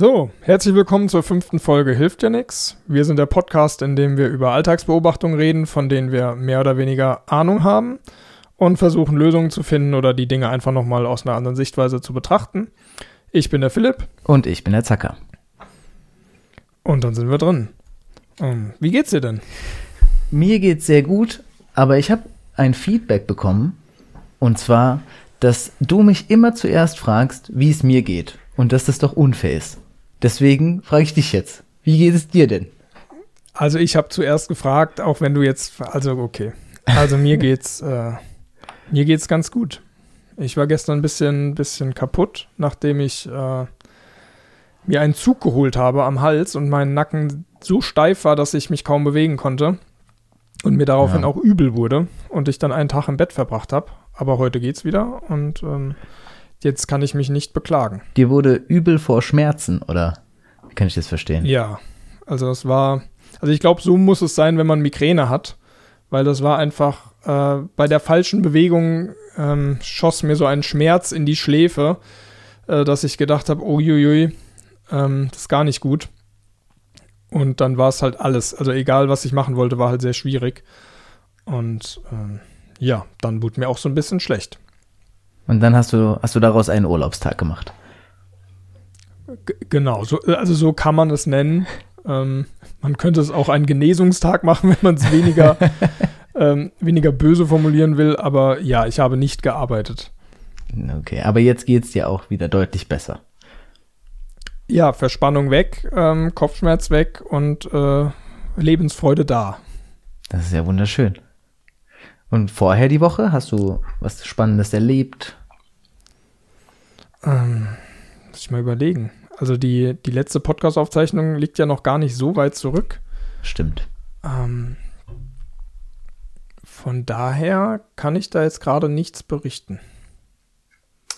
So, herzlich willkommen zur fünften Folge Hilft ja nix. Wir sind der Podcast, in dem wir über Alltagsbeobachtungen reden, von denen wir mehr oder weniger Ahnung haben und versuchen Lösungen zu finden oder die Dinge einfach nochmal aus einer anderen Sichtweise zu betrachten. Ich bin der Philipp. Und ich bin der Zacker. Und dann sind wir drin. Um, ähm, wie geht's dir denn? Mir geht's sehr gut, aber ich habe ein Feedback bekommen. Und zwar, dass du mich immer zuerst fragst, wie es mir geht. Und dass das doch unfair ist. Deswegen frage ich dich jetzt, wie geht es dir denn? Also ich habe zuerst gefragt, auch wenn du jetzt, also okay. Also mir geht's, äh, mir geht's ganz gut. Ich war gestern ein bisschen, bisschen kaputt, nachdem ich äh, mir einen Zug geholt habe am Hals und mein Nacken so steif war, dass ich mich kaum bewegen konnte und mir daraufhin ja. auch übel wurde und ich dann einen Tag im Bett verbracht habe. Aber heute geht's wieder und ähm, jetzt kann ich mich nicht beklagen. Dir wurde übel vor Schmerzen, oder? Wie kann ich das verstehen? Ja, also es war, also ich glaube, so muss es sein, wenn man Migräne hat, weil das war einfach äh, bei der falschen Bewegung ähm, schoss mir so ein Schmerz in die Schläfe, äh, dass ich gedacht habe, uiuiui, ähm, das ist gar nicht gut. Und dann war es halt alles. Also egal, was ich machen wollte, war halt sehr schwierig. Und ähm, ja, dann wurde mir auch so ein bisschen schlecht. Und dann hast du, hast du daraus einen Urlaubstag gemacht. G genau, so, also so kann man es nennen. Ähm, man könnte es auch einen Genesungstag machen, wenn man es weniger, ähm, weniger böse formulieren will. Aber ja, ich habe nicht gearbeitet. Okay, aber jetzt geht es dir auch wieder deutlich besser. Ja, Verspannung weg, ähm, Kopfschmerz weg und äh, Lebensfreude da. Das ist ja wunderschön. Und vorher die Woche hast du was Spannendes erlebt? Ähm, muss ich mal überlegen. Also die, die letzte Podcast-Aufzeichnung liegt ja noch gar nicht so weit zurück. Stimmt. Ähm, von daher kann ich da jetzt gerade nichts berichten.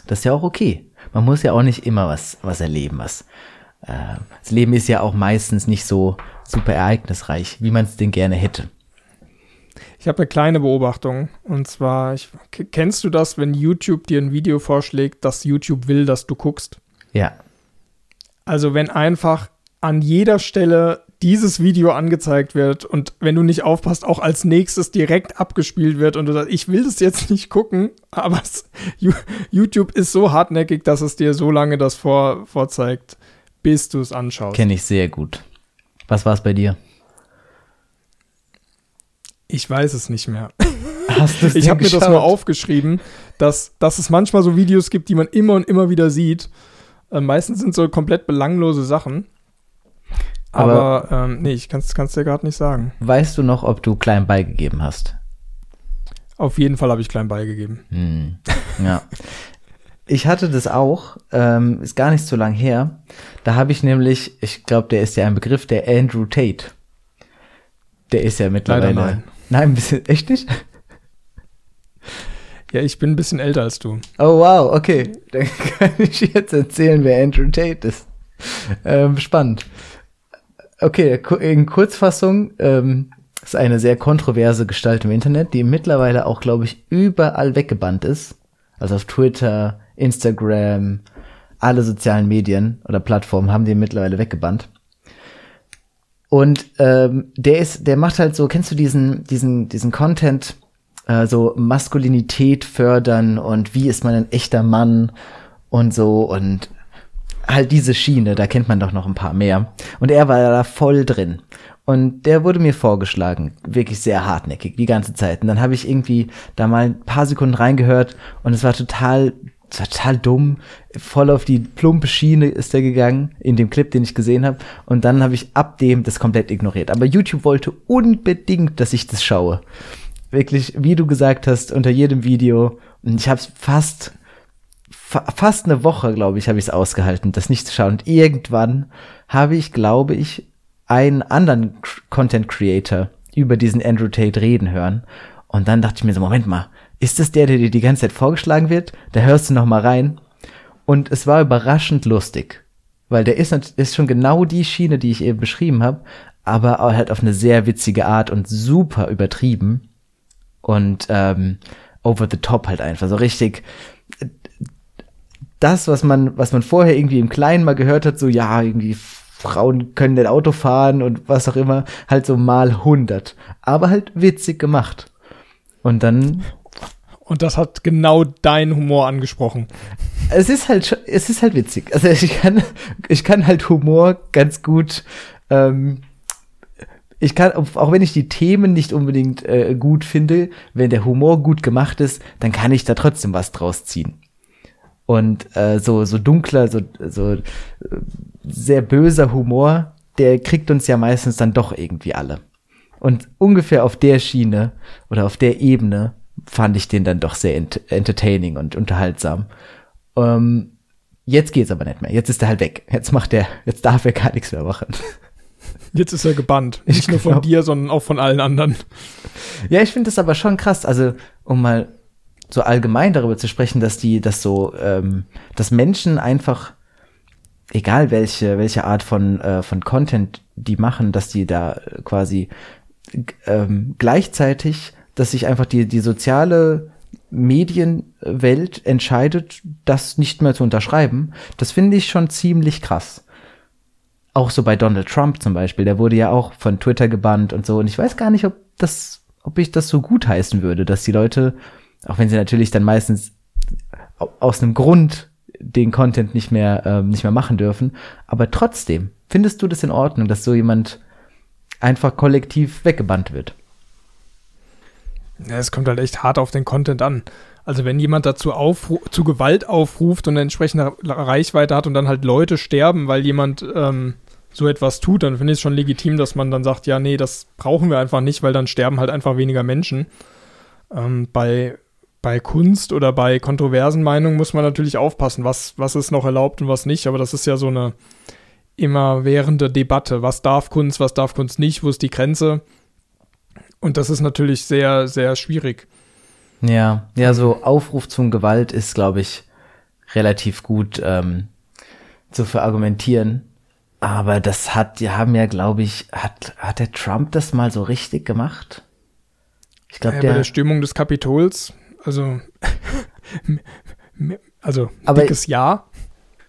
Das ist ja auch okay. Man muss ja auch nicht immer was, was erleben, was. Äh, das Leben ist ja auch meistens nicht so super ereignisreich, wie man es denn gerne hätte. Ich habe eine kleine Beobachtung. Und zwar, ich, kennst du das, wenn YouTube dir ein Video vorschlägt, dass YouTube will, dass du guckst? Ja. Also wenn einfach an jeder Stelle dieses Video angezeigt wird und wenn du nicht aufpasst, auch als nächstes direkt abgespielt wird und du sagst, ich will das jetzt nicht gucken, aber es, YouTube ist so hartnäckig, dass es dir so lange das vor, vorzeigt, bis du es anschaust. Kenne ich sehr gut. Was war es bei dir? Ich weiß es nicht mehr. Hast ich habe mir das mal aufgeschrieben, dass, dass es manchmal so Videos gibt, die man immer und immer wieder sieht. Äh, meistens sind so komplett belanglose Sachen. Aber, Aber ähm, nee, ich kann es dir gerade nicht sagen. Weißt du noch, ob du klein beigegeben hast? Auf jeden Fall habe ich klein beigegeben. Hm. Ja. ich hatte das auch, ähm, ist gar nicht so lang her. Da habe ich nämlich, ich glaube, der ist ja ein Begriff, der Andrew Tate. Der ist ja mittlerweile. Leider nein. Nein, ein bisschen, echt nicht? Ja, ich bin ein bisschen älter als du. Oh wow, okay. Dann kann ich jetzt erzählen, wer Andrew Tate ist. Ähm, spannend. Okay, in Kurzfassung ähm, ist eine sehr kontroverse Gestalt im Internet, die mittlerweile auch, glaube ich, überall weggebannt ist. Also auf Twitter, Instagram, alle sozialen Medien oder Plattformen haben die mittlerweile weggebannt. Und ähm, der ist, der macht halt so, kennst du diesen, diesen, diesen Content, äh, so Maskulinität fördern und wie ist man ein echter Mann und so und halt diese Schiene, da kennt man doch noch ein paar mehr. Und er war da voll drin. Und der wurde mir vorgeschlagen, wirklich sehr hartnäckig, die ganze Zeit. Und dann habe ich irgendwie da mal ein paar Sekunden reingehört und es war total, total dumm. Voll auf die plumpe Schiene ist er gegangen, in dem Clip, den ich gesehen habe. Und dann habe ich ab dem das komplett ignoriert. Aber YouTube wollte unbedingt, dass ich das schaue. Wirklich, wie du gesagt hast, unter jedem Video. Und ich habe es fast fast eine Woche, glaube ich, habe ich es ausgehalten, das nicht zu schauen. Und irgendwann habe ich, glaube ich, einen anderen Content Creator über diesen Andrew Tate reden hören. Und dann dachte ich mir so, Moment mal, ist das der, der dir die ganze Zeit vorgeschlagen wird? Da hörst du noch mal rein. Und es war überraschend lustig. Weil der ist, ist schon genau die Schiene, die ich eben beschrieben habe, aber halt auf eine sehr witzige Art und super übertrieben. Und ähm, over the top halt einfach. So richtig das, was man, was man vorher irgendwie im Kleinen mal gehört hat, so ja, irgendwie Frauen können den Auto fahren und was auch immer, halt so mal 100. Aber halt witzig gemacht. Und dann. Und das hat genau deinen Humor angesprochen. Es ist halt, es ist halt witzig. Also ich kann, ich kann halt Humor ganz gut, ähm, ich kann, auch wenn ich die Themen nicht unbedingt äh, gut finde, wenn der Humor gut gemacht ist, dann kann ich da trotzdem was draus ziehen. Und äh, so, so dunkler, so, so äh, sehr böser Humor, der kriegt uns ja meistens dann doch irgendwie alle. Und ungefähr auf der Schiene oder auf der Ebene fand ich den dann doch sehr ent entertaining und unterhaltsam. Ähm, jetzt geht's aber nicht mehr. Jetzt ist er halt weg. Jetzt macht er, jetzt darf er gar nichts mehr machen. Jetzt ist er gebannt. Nicht nur von dir, sondern auch von allen anderen. Ja, ich finde das aber schon krass. Also, um mal so allgemein darüber zu sprechen, dass die, dass so, ähm, dass Menschen einfach, egal welche, welche Art von, äh, von Content die machen, dass die da quasi ähm, gleichzeitig, dass sich einfach die, die soziale Medienwelt entscheidet, das nicht mehr zu unterschreiben, das finde ich schon ziemlich krass. Auch so bei Donald Trump zum Beispiel, der wurde ja auch von Twitter gebannt und so. Und ich weiß gar nicht, ob das, ob ich das so gut heißen würde, dass die Leute auch wenn sie natürlich dann meistens aus einem Grund den Content nicht mehr, ähm, nicht mehr machen dürfen. Aber trotzdem, findest du das in Ordnung, dass so jemand einfach kollektiv weggebannt wird? Ja, es kommt halt echt hart auf den Content an. Also wenn jemand dazu zu Gewalt aufruft und eine entsprechende Reichweite hat und dann halt Leute sterben, weil jemand ähm, so etwas tut, dann finde ich es schon legitim, dass man dann sagt, ja, nee, das brauchen wir einfach nicht, weil dann sterben halt einfach weniger Menschen. Ähm, bei bei Kunst oder bei kontroversen Meinungen muss man natürlich aufpassen, was, was ist noch erlaubt und was nicht. Aber das ist ja so eine immerwährende Debatte. Was darf Kunst, was darf Kunst nicht, wo ist die Grenze? Und das ist natürlich sehr, sehr schwierig. Ja, ja, so Aufruf zum Gewalt ist, glaube ich, relativ gut ähm, zu verargumentieren. Aber das hat, die haben ja, glaube ich, hat, hat der Trump das mal so richtig gemacht? Ich glaube, ja, der bei der Stimmung des Kapitols also, also Aber dickes Ja.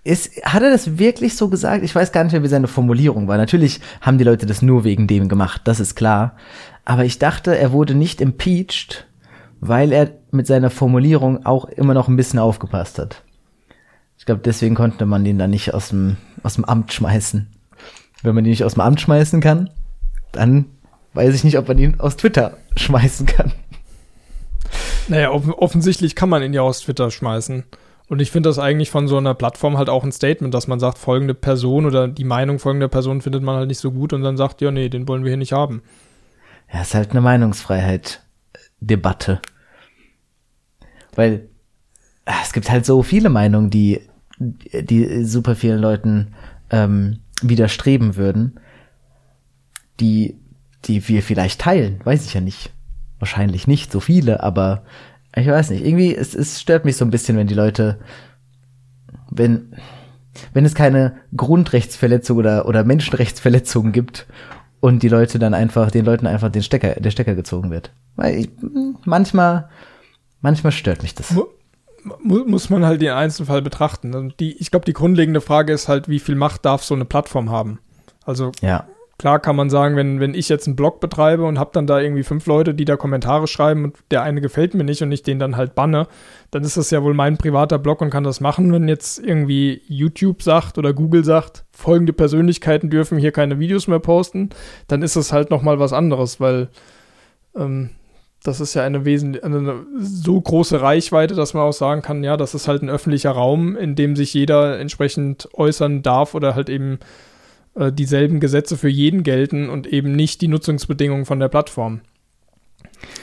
Ist, hat er das wirklich so gesagt? Ich weiß gar nicht mehr, wie seine Formulierung war. Natürlich haben die Leute das nur wegen dem gemacht, das ist klar. Aber ich dachte, er wurde nicht impeached, weil er mit seiner Formulierung auch immer noch ein bisschen aufgepasst hat. Ich glaube, deswegen konnte man den dann nicht aus dem, aus dem Amt schmeißen. Wenn man ihn nicht aus dem Amt schmeißen kann, dann weiß ich nicht, ob man ihn aus Twitter schmeißen kann. Naja, off offensichtlich kann man ihn ja aus Twitter schmeißen. Und ich finde das eigentlich von so einer Plattform halt auch ein Statement, dass man sagt, folgende Person oder die Meinung folgender Person findet man halt nicht so gut und dann sagt, ja, nee, den wollen wir hier nicht haben. Ja, ist halt eine Meinungsfreiheit-Debatte. Weil ah, es gibt halt so viele Meinungen, die, die super vielen Leuten ähm, widerstreben würden, die, die wir vielleicht teilen, weiß ich ja nicht. Wahrscheinlich nicht so viele, aber ich weiß nicht, irgendwie, es, es stört mich so ein bisschen, wenn die Leute, wenn, wenn es keine Grundrechtsverletzung oder, oder Menschenrechtsverletzungen gibt und die Leute dann einfach, den Leuten einfach den Stecker, der Stecker gezogen wird. Weil ich, manchmal, manchmal stört mich das. Muss man halt den Einzelfall betrachten. Und die, ich glaube, die grundlegende Frage ist halt, wie viel Macht darf so eine Plattform haben? Also ja. Klar kann man sagen, wenn, wenn ich jetzt einen Blog betreibe und habe dann da irgendwie fünf Leute, die da Kommentare schreiben und der eine gefällt mir nicht und ich den dann halt banne, dann ist das ja wohl mein privater Blog und kann das machen. Wenn jetzt irgendwie YouTube sagt oder Google sagt, folgende Persönlichkeiten dürfen hier keine Videos mehr posten, dann ist das halt nochmal was anderes, weil ähm, das ist ja eine, Wesen eine so große Reichweite, dass man auch sagen kann, ja, das ist halt ein öffentlicher Raum, in dem sich jeder entsprechend äußern darf oder halt eben äh, dieselben Gesetze für jeden gelten und eben nicht die Nutzungsbedingungen von der Plattform.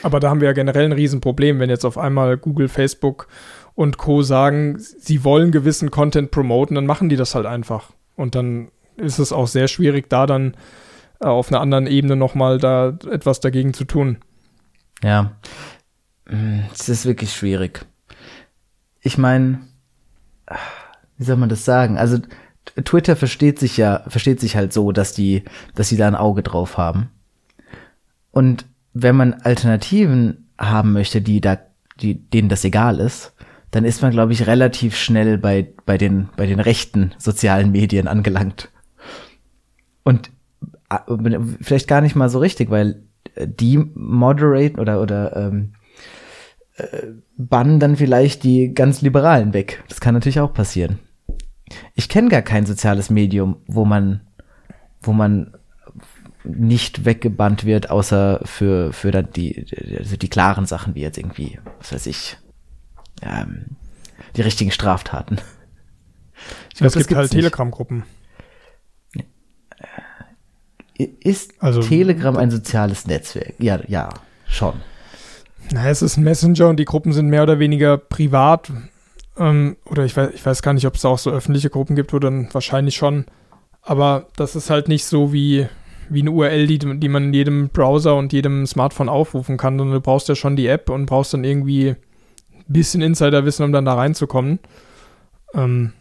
Aber da haben wir ja generell ein Riesenproblem, wenn jetzt auf einmal Google, Facebook und Co. sagen, sie wollen gewissen Content promoten, dann machen die das halt einfach. Und dann ist es auch sehr schwierig, da dann äh, auf einer anderen Ebene nochmal da etwas dagegen zu tun. Ja, hm, es ist wirklich schwierig. Ich meine, wie soll man das sagen? Also Twitter versteht sich ja, versteht sich halt so, dass die, dass sie da ein Auge drauf haben. Und wenn man Alternativen haben möchte, die da, die, denen das egal ist, dann ist man, glaube ich, relativ schnell bei, bei, den, bei den rechten sozialen Medien angelangt. Und äh, vielleicht gar nicht mal so richtig, weil die moderate oder, oder ähm, äh, bannen dann vielleicht die ganz Liberalen weg. Das kann natürlich auch passieren. Ich kenne gar kein soziales Medium, wo man, wo man nicht weggebannt wird, außer für, für dann die, also die klaren Sachen, wie jetzt irgendwie, was weiß ich, ähm, die richtigen Straftaten. Ich glaub, es gibt halt Telegram-Gruppen. Ist also, Telegram ein soziales Netzwerk? Ja, ja, schon. Na, es ist ein Messenger und die Gruppen sind mehr oder weniger privat. Ähm, oder ich weiß, ich weiß gar nicht, ob es da auch so öffentliche Gruppen gibt, oder dann wahrscheinlich schon. Aber das ist halt nicht so wie, wie eine URL, die, die man in jedem Browser und jedem Smartphone aufrufen kann, sondern du brauchst ja schon die App und brauchst dann irgendwie ein bisschen Insiderwissen, um dann da reinzukommen. Ähm,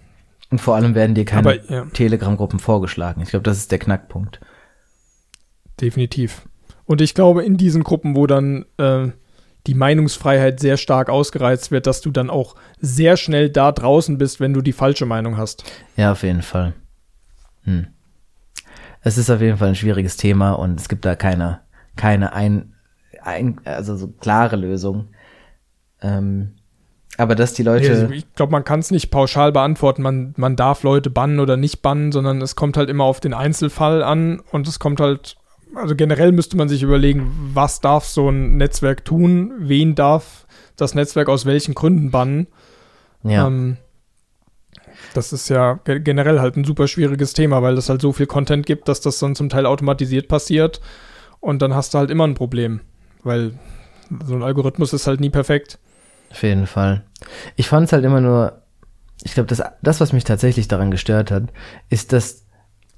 und vor allem werden dir keine ja. Telegram-Gruppen vorgeschlagen. Ich glaube, das ist der Knackpunkt. Definitiv. Und ich glaube, in diesen Gruppen, wo dann äh, die Meinungsfreiheit sehr stark ausgereizt wird, dass du dann auch sehr schnell da draußen bist, wenn du die falsche Meinung hast. Ja, auf jeden Fall. Hm. Es ist auf jeden Fall ein schwieriges Thema und es gibt da keine, keine ein, ein also so klare Lösung. Ähm, aber dass die Leute. Also ich glaube, man kann es nicht pauschal beantworten. Man, man darf Leute bannen oder nicht bannen, sondern es kommt halt immer auf den Einzelfall an und es kommt halt also generell müsste man sich überlegen, was darf so ein Netzwerk tun, wen darf das Netzwerk aus welchen Gründen bannen. Ja. Ähm, das ist ja generell halt ein super schwieriges Thema, weil es halt so viel Content gibt, dass das dann zum Teil automatisiert passiert und dann hast du halt immer ein Problem, weil so ein Algorithmus ist halt nie perfekt. Auf jeden Fall. Ich fand es halt immer nur, ich glaube, das, das, was mich tatsächlich daran gestört hat, ist, dass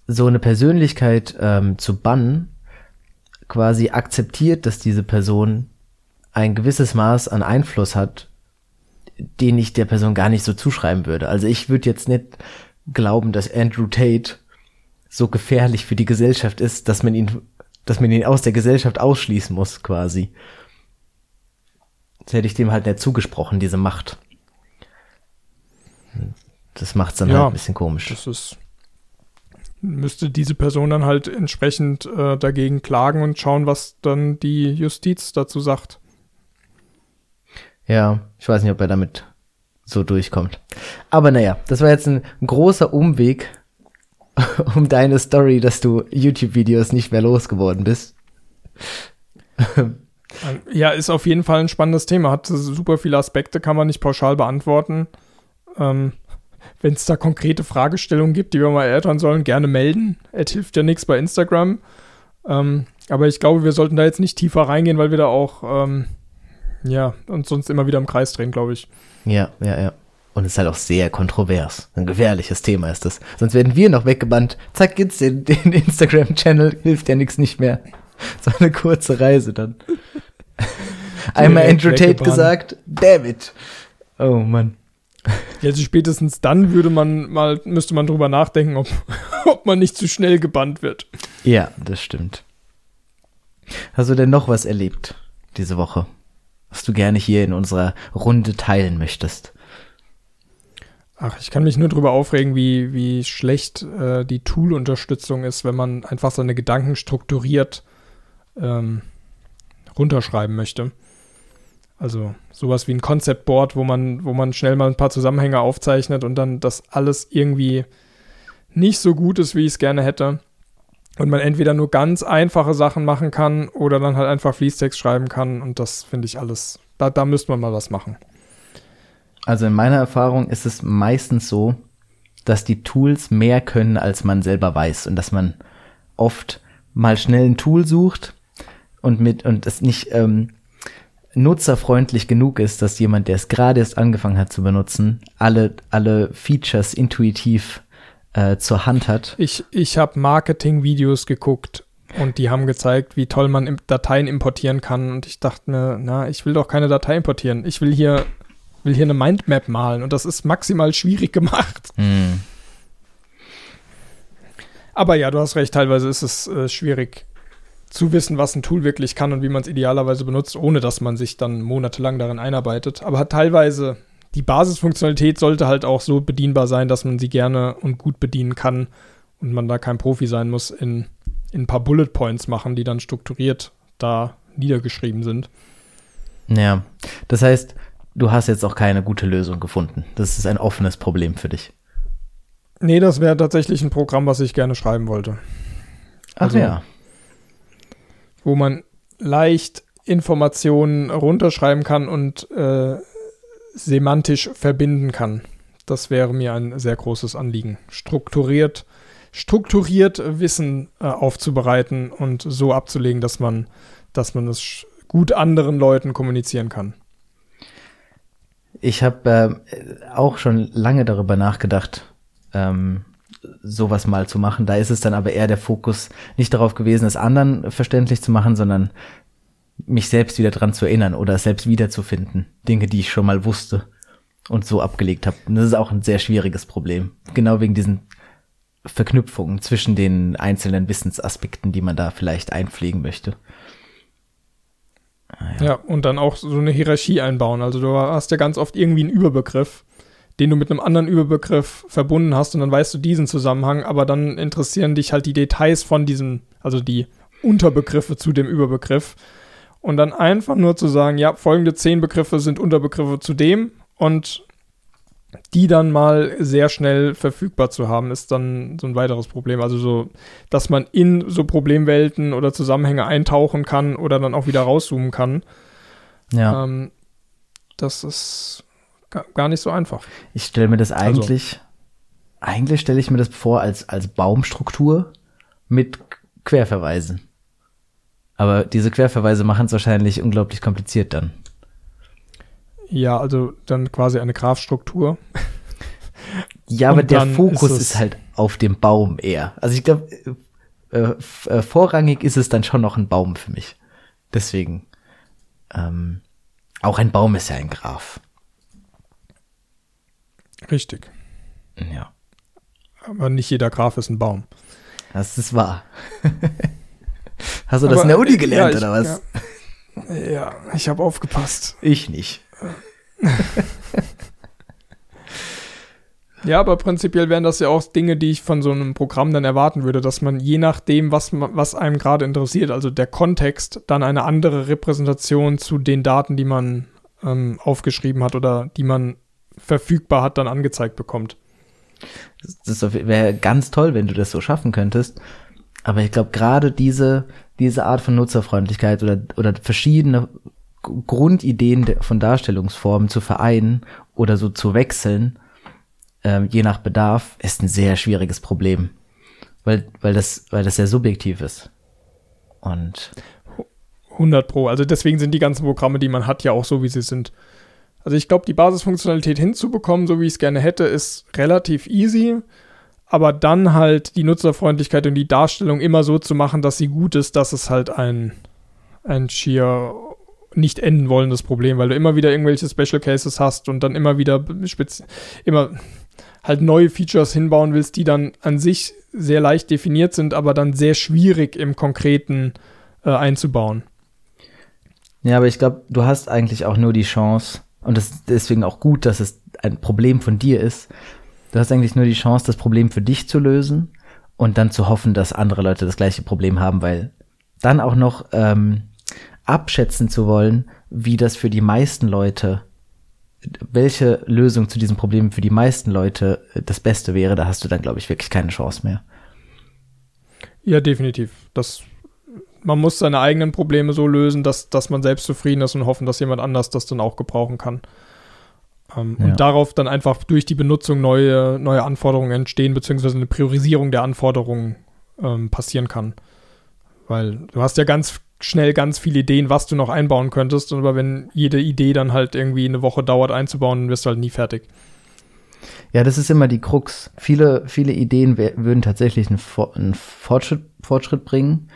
so eine Persönlichkeit ähm, zu bannen quasi akzeptiert, dass diese Person ein gewisses Maß an Einfluss hat, den ich der Person gar nicht so zuschreiben würde. Also ich würde jetzt nicht glauben, dass Andrew Tate so gefährlich für die Gesellschaft ist, dass man ihn, dass man ihn aus der Gesellschaft ausschließen muss, quasi. Das hätte ich dem halt nicht zugesprochen, diese Macht. Das macht's dann ja, halt ein bisschen komisch. Das ist müsste diese Person dann halt entsprechend äh, dagegen klagen und schauen, was dann die Justiz dazu sagt. Ja, ich weiß nicht, ob er damit so durchkommt. Aber naja, das war jetzt ein großer Umweg um deine Story, dass du YouTube-Videos nicht mehr losgeworden bist. ja, ist auf jeden Fall ein spannendes Thema. Hat super viele Aspekte, kann man nicht pauschal beantworten. Ähm, wenn es da konkrete Fragestellungen gibt, die wir mal erörtern sollen, gerne melden. Es hilft ja nichts bei Instagram. Ähm, aber ich glaube, wir sollten da jetzt nicht tiefer reingehen, weil wir da auch, ähm, ja, uns sonst immer wieder im Kreis drehen, glaube ich. Ja, ja, ja. Und es ist halt auch sehr kontrovers. Ein gefährliches Thema ist das. Sonst werden wir noch weggebannt. Zack, gibt's den, den Instagram-Channel, hilft ja nichts nicht mehr. So eine kurze Reise dann. Einmal Andrew Tate gesagt, David. Oh Mann. Ja, also spätestens dann würde man mal, müsste man drüber nachdenken, ob, ob man nicht zu schnell gebannt wird. Ja, das stimmt. Hast du denn noch was erlebt diese Woche, was du gerne hier in unserer Runde teilen möchtest? Ach, ich kann mich nur drüber aufregen, wie, wie schlecht äh, die Tool-Unterstützung ist, wenn man einfach seine Gedanken strukturiert ähm, runterschreiben möchte. Also sowas wie ein Concept Board, wo man, wo man schnell mal ein paar Zusammenhänge aufzeichnet und dann das alles irgendwie nicht so gut ist, wie ich es gerne hätte. Und man entweder nur ganz einfache Sachen machen kann oder dann halt einfach Fließtext schreiben kann. Und das finde ich alles, da, da müsste man mal was machen. Also in meiner Erfahrung ist es meistens so, dass die Tools mehr können, als man selber weiß. Und dass man oft mal schnell ein Tool sucht und mit und es nicht ähm, nutzerfreundlich genug ist, dass jemand, der es gerade erst angefangen hat zu benutzen, alle, alle Features intuitiv äh, zur Hand hat. Ich, ich habe Marketing-Videos geguckt und die haben gezeigt, wie toll man Dateien importieren kann. Und ich dachte mir, na, ich will doch keine Datei importieren. Ich will hier, will hier eine Mindmap malen und das ist maximal schwierig gemacht. Mm. Aber ja, du hast recht, teilweise ist es äh, schwierig zu wissen, was ein Tool wirklich kann und wie man es idealerweise benutzt, ohne dass man sich dann monatelang darin einarbeitet. Aber teilweise, die Basisfunktionalität sollte halt auch so bedienbar sein, dass man sie gerne und gut bedienen kann und man da kein Profi sein muss in, in ein paar Bullet Points machen, die dann strukturiert da niedergeschrieben sind. Ja, das heißt, du hast jetzt auch keine gute Lösung gefunden. Das ist ein offenes Problem für dich. Nee, das wäre tatsächlich ein Programm, was ich gerne schreiben wollte. Ach also, ja. Wo man leicht Informationen runterschreiben kann und äh, semantisch verbinden kann. Das wäre mir ein sehr großes Anliegen. Strukturiert, strukturiert Wissen äh, aufzubereiten und so abzulegen, dass man, dass man es gut anderen Leuten kommunizieren kann. Ich habe äh, auch schon lange darüber nachgedacht, ähm, sowas mal zu machen. Da ist es dann aber eher der Fokus nicht darauf gewesen, es anderen verständlich zu machen, sondern mich selbst wieder dran zu erinnern oder selbst wiederzufinden. Dinge, die ich schon mal wusste und so abgelegt habe. Und das ist auch ein sehr schwieriges Problem. Genau wegen diesen Verknüpfungen zwischen den einzelnen Wissensaspekten, die man da vielleicht einpflegen möchte. Ah, ja. ja, und dann auch so eine Hierarchie einbauen. Also du hast ja ganz oft irgendwie einen Überbegriff den du mit einem anderen Überbegriff verbunden hast und dann weißt du diesen Zusammenhang, aber dann interessieren dich halt die Details von diesem, also die Unterbegriffe zu dem Überbegriff. Und dann einfach nur zu sagen, ja, folgende zehn Begriffe sind Unterbegriffe zu dem und die dann mal sehr schnell verfügbar zu haben, ist dann so ein weiteres Problem. Also so, dass man in so Problemwelten oder Zusammenhänge eintauchen kann oder dann auch wieder rauszoomen kann. Ja. Ähm, das ist gar nicht so einfach. Ich stelle mir das also eigentlich, also. eigentlich stelle ich mir das vor als, als Baumstruktur mit Querverweisen. Aber diese Querverweise machen es wahrscheinlich unglaublich kompliziert dann. Ja, also dann quasi eine Grafstruktur. ja, aber der Fokus ist, ist, halt auf dem Baum eher. Also ich glaube, äh, äh, vorrangig ist es dann schon noch ein Baum für mich. Deswegen. Ähm, auch ein Baum ist ja ein Graph. Richtig. Ja. Aber nicht jeder Graf ist ein Baum. Das ist wahr. Hast du Aber, das in der Uni gelernt, ja, ich, oder was? Ja, ja ich habe aufgepasst. Ich nicht. ja, aber prinzipiell wären das ja auch Dinge, die ich von so einem Programm dann erwarten würde, dass man je nachdem, was, was einem gerade interessiert, also der Kontext, dann eine andere Repräsentation zu den Daten, die man ähm, aufgeschrieben hat oder die man verfügbar hat, dann angezeigt bekommt. Das wäre ganz toll, wenn du das so schaffen könntest. Aber ich glaube, gerade diese, diese Art von Nutzerfreundlichkeit oder, oder verschiedene Grundideen von Darstellungsformen zu vereinen oder so zu wechseln, äh, je nach Bedarf, ist ein sehr schwieriges Problem. Weil, weil das, weil das sehr subjektiv ist. Und 100 Pro. Also deswegen sind die ganzen Programme, die man hat, ja auch so, wie sie sind. Also ich glaube, die Basisfunktionalität hinzubekommen, so wie ich es gerne hätte, ist relativ easy. Aber dann halt die Nutzerfreundlichkeit und die Darstellung immer so zu machen, dass sie gut ist, dass es halt ein, ein schier nicht enden wollendes Problem, weil du immer wieder irgendwelche Special Cases hast und dann immer wieder immer halt neue Features hinbauen willst, die dann an sich sehr leicht definiert sind, aber dann sehr schwierig im Konkreten äh, einzubauen. Ja, aber ich glaube, du hast eigentlich auch nur die Chance, und das ist deswegen auch gut, dass es ein Problem von dir ist. Du hast eigentlich nur die Chance, das Problem für dich zu lösen und dann zu hoffen, dass andere Leute das gleiche Problem haben, weil dann auch noch ähm, abschätzen zu wollen, wie das für die meisten Leute, welche Lösung zu diesem Problem für die meisten Leute das Beste wäre, da hast du dann, glaube ich, wirklich keine Chance mehr. Ja, definitiv. Das man muss seine eigenen Probleme so lösen, dass, dass man selbst zufrieden ist und hoffen, dass jemand anders das dann auch gebrauchen kann. Ähm, ja. Und darauf dann einfach durch die Benutzung neue, neue Anforderungen entstehen, beziehungsweise eine Priorisierung der Anforderungen ähm, passieren kann. Weil du hast ja ganz schnell ganz viele Ideen, was du noch einbauen könntest, aber wenn jede Idee dann halt irgendwie eine Woche dauert einzubauen, dann wirst du halt nie fertig. Ja, das ist immer die Krux. Viele, viele Ideen würden tatsächlich einen, einen Fortschritt, Fortschritt bringen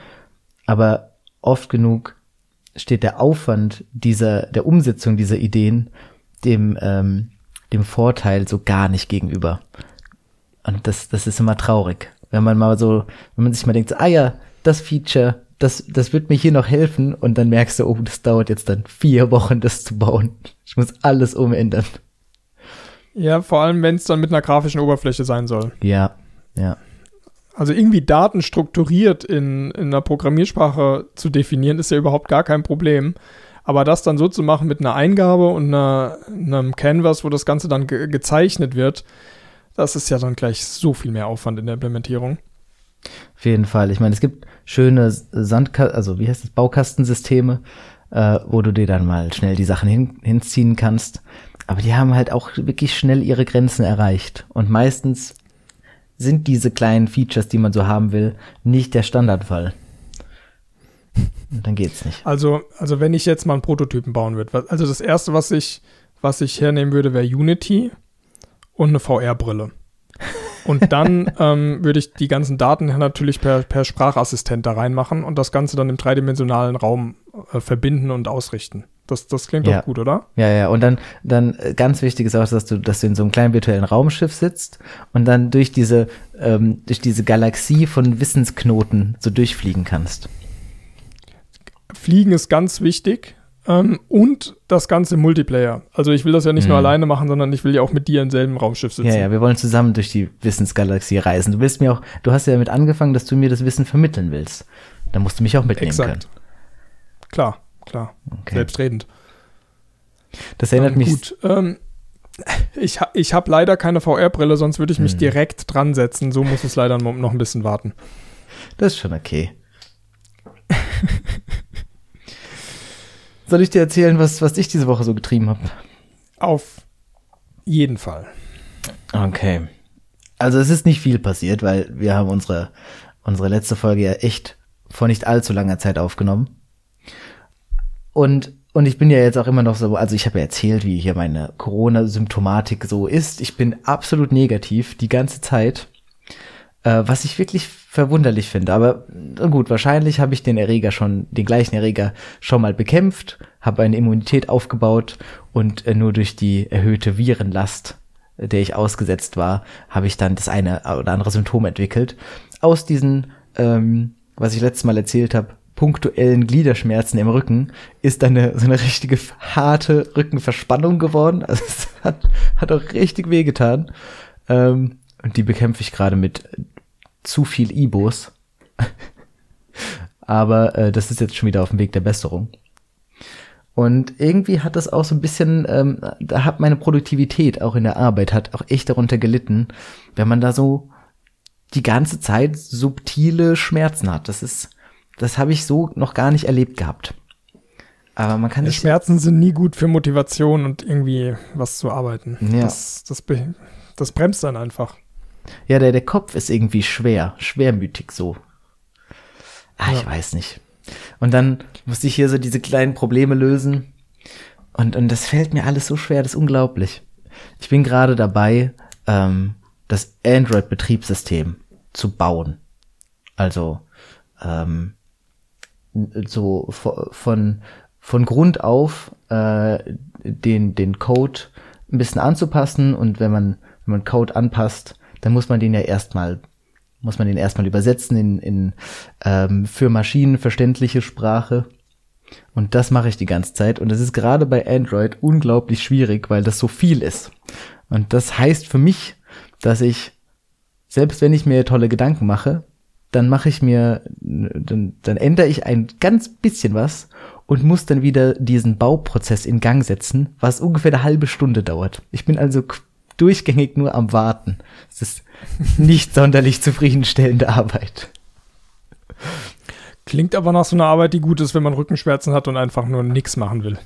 aber oft genug steht der Aufwand dieser, der Umsetzung dieser Ideen dem, ähm, dem Vorteil so gar nicht gegenüber. Und das, das ist immer traurig. Wenn man mal so, wenn man sich mal denkt, so, ah ja, das Feature, das, das wird mir hier noch helfen und dann merkst du, oh, das dauert jetzt dann vier Wochen, das zu bauen. Ich muss alles umändern. Ja, vor allem, wenn es dann mit einer grafischen Oberfläche sein soll. Ja, ja. Also irgendwie Daten strukturiert in, in einer Programmiersprache zu definieren, ist ja überhaupt gar kein Problem. Aber das dann so zu machen mit einer Eingabe und einer, einem Canvas, wo das Ganze dann ge gezeichnet wird, das ist ja dann gleich so viel mehr Aufwand in der Implementierung. Auf jeden Fall. Ich meine, es gibt schöne Sandka also wie heißt das, Baukastensysteme, äh, wo du dir dann mal schnell die Sachen hin hinziehen kannst. Aber die haben halt auch wirklich schnell ihre Grenzen erreicht. Und meistens sind diese kleinen Features, die man so haben will, nicht der Standardfall. Und dann geht's nicht. Also, also wenn ich jetzt mal einen Prototypen bauen würde, also das erste, was ich, was ich hernehmen würde, wäre Unity und eine VR-Brille. Und dann ähm, würde ich die ganzen Daten natürlich per, per Sprachassistent da reinmachen und das Ganze dann im dreidimensionalen Raum äh, verbinden und ausrichten. Das, das klingt Ja. doch gut, oder? Ja, ja, und dann, dann äh, ganz wichtig ist auch, dass du, dass du in so einem kleinen virtuellen Raumschiff sitzt und dann durch diese, ähm, durch diese Galaxie von Wissensknoten so durchfliegen kannst. Fliegen ist ganz wichtig. Ähm, und das Ganze Multiplayer. Also ich will das ja nicht nur Mhm. alleine machen, sondern ich will ja auch mit dir im selben Raumschiff sitzen. Ja, ja, wir wollen zusammen durch die Wissensgalaxie reisen. Du willst mir auch, du hast ja damit angefangen, dass du mir das Wissen vermitteln willst. Dann musst du mich auch mitnehmen Exakt. Klar, klar. Okay. Selbstredend. Das erinnert Ähm, mich. Gut, ähm, ich, ich habe leider keine VR-Brille, sonst würde ich mich Hm. direkt dran setzen. So muss es leider noch ein bisschen warten. Das ist schon okay. Soll ich dir erzählen, was, was ich diese Woche so getrieben habe? Auf jeden Fall. Okay. Also es ist nicht viel passiert, weil wir haben unsere, unsere letzte Folge ja echt vor nicht allzu langer Zeit aufgenommen. Und, und ich bin ja jetzt auch immer noch so, also ich habe ja erzählt, wie hier meine Corona-Symptomatik so ist. Ich bin absolut negativ die ganze Zeit, äh, was ich wirklich verwunderlich finde. Aber gut, wahrscheinlich habe ich den Erreger schon, den gleichen Erreger schon mal bekämpft, habe eine Immunität aufgebaut und äh, nur durch die erhöhte Virenlast der ich ausgesetzt war, habe ich dann das eine oder andere Symptom entwickelt. Aus diesen, ähm, was ich letztes Mal erzählt habe, punktuellen Gliederschmerzen im Rücken, ist eine, so eine richtige harte Rückenverspannung geworden. Also es hat, hat auch richtig wehgetan. Ähm, und die bekämpfe ich gerade mit zu viel Ibos. Aber äh, das ist jetzt schon wieder auf dem Weg der Besserung. Und irgendwie hat das auch so ein bisschen, ähm, da hat meine Produktivität auch in der Arbeit hat auch echt darunter gelitten, wenn man da so die ganze Zeit subtile Schmerzen hat. Das ist, das habe ich so noch gar nicht erlebt gehabt. Aber man kann Ja, sich Schmerzen sind nie gut für Motivation und irgendwie was zu arbeiten. Ja. Das, das, das bremst dann einfach. Ja, der, der Kopf ist irgendwie schwer, schwermütig so. Ah, ich Ja. weiß nicht. Und dann musste ich hier so diese kleinen Probleme lösen. Und, und das fällt mir alles so schwer, das ist unglaublich. Ich bin gerade dabei, ähm, das Android-Betriebssystem zu bauen. Also ähm, so vo- von, von Grund auf äh, den, den Code ein bisschen anzupassen und wenn man, wenn man Code anpasst, dann muss man den ja erstmal muss man den erstmal übersetzen in, in ähm, für Maschinen verständliche Sprache. Und das mache ich die ganze Zeit. Und es ist gerade bei Android unglaublich schwierig, weil das so viel ist. Und das heißt für mich, dass ich, selbst wenn ich mir tolle Gedanken mache, dann mache ich mir, dann, dann ändere ich ein ganz bisschen was und muss dann wieder diesen Bauprozess in Gang setzen, was ungefähr eine halbe Stunde dauert. Ich bin also durchgängig nur am Warten. Es ist nicht sonderlich zufriedenstellende Arbeit. Klingt aber nach so einer Arbeit, die gut ist, wenn man Rückenschmerzen hat und einfach nur nichts machen will.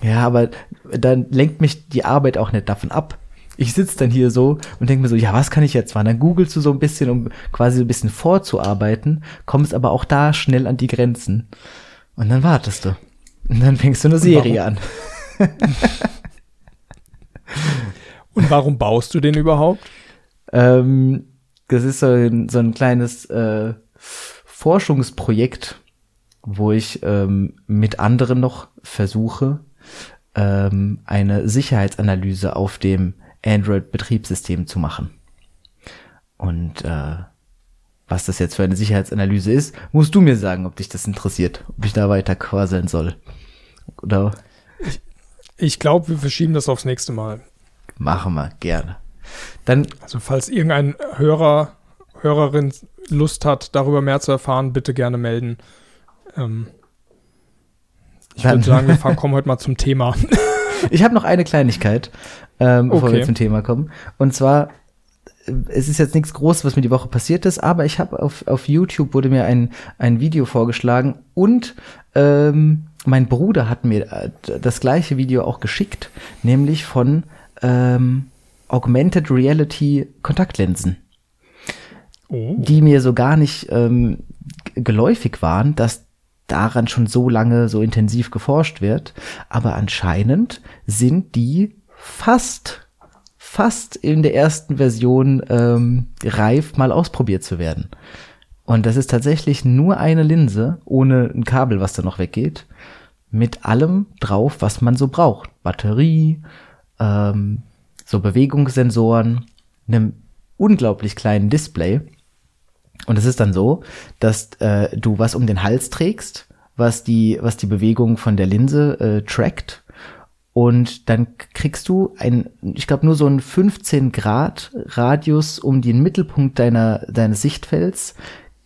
Ja, aber dann lenkt mich die Arbeit auch nicht davon ab. Ich sitz dann hier so und denke mir so, ja, was kann ich jetzt machen? Dann googelst du so ein bisschen, um quasi so ein bisschen vorzuarbeiten, kommst aber auch da schnell an die Grenzen. Und dann wartest du. Und dann fängst du eine Serie an. Und warum baust du den überhaupt? Ähm, das ist so ein, so ein kleines äh, Forschungsprojekt, wo ich ähm, mit anderen noch versuche, ähm, eine Sicherheitsanalyse auf dem Android-Betriebssystem zu machen. Und äh, was das jetzt für eine Sicherheitsanalyse ist, musst du mir sagen, ob dich das interessiert, ob ich da weiter quasseln soll. Oder Ich glaube, wir verschieben das aufs nächste Mal. Machen wir, gerne. Dann, Also falls irgendein Hörer, Hörerin Lust hat, darüber mehr zu erfahren, bitte gerne melden. Ähm, ich würde sagen, wir fahren, kommen heute mal zum Thema. ich habe noch eine Kleinigkeit, ähm, bevor Okay. wir zum Thema kommen. Und zwar, es ist jetzt nichts Großes, was mir die Woche passiert ist, aber ich habe auf, auf YouTube wurde mir ein, ein Video vorgeschlagen und ähm, mein Bruder hat mir äh, das gleiche Video auch geschickt, nämlich von ähm, Augmented Reality Kontaktlinsen. Oh. die mir so gar nicht ähm, geläufig waren, dass daran schon so lange so intensiv geforscht wird. Aber anscheinend sind die fast, fast in der ersten Version ähm, reif, mal ausprobiert zu werden. Und das ist tatsächlich nur eine Linse, ohne ein Kabel, was da noch weggeht, mit allem drauf, was man so braucht. Batterie, ähm, so Bewegungssensoren, einem unglaublich kleinen Display. Und es ist dann so, dass äh, du was um den Hals trägst, was die, was die Bewegung von der Linse äh, trackt. Und dann kriegst du ein, ich glaube, nur so einen 15 Grad Radius um den Mittelpunkt deiner, deines Sichtfelds,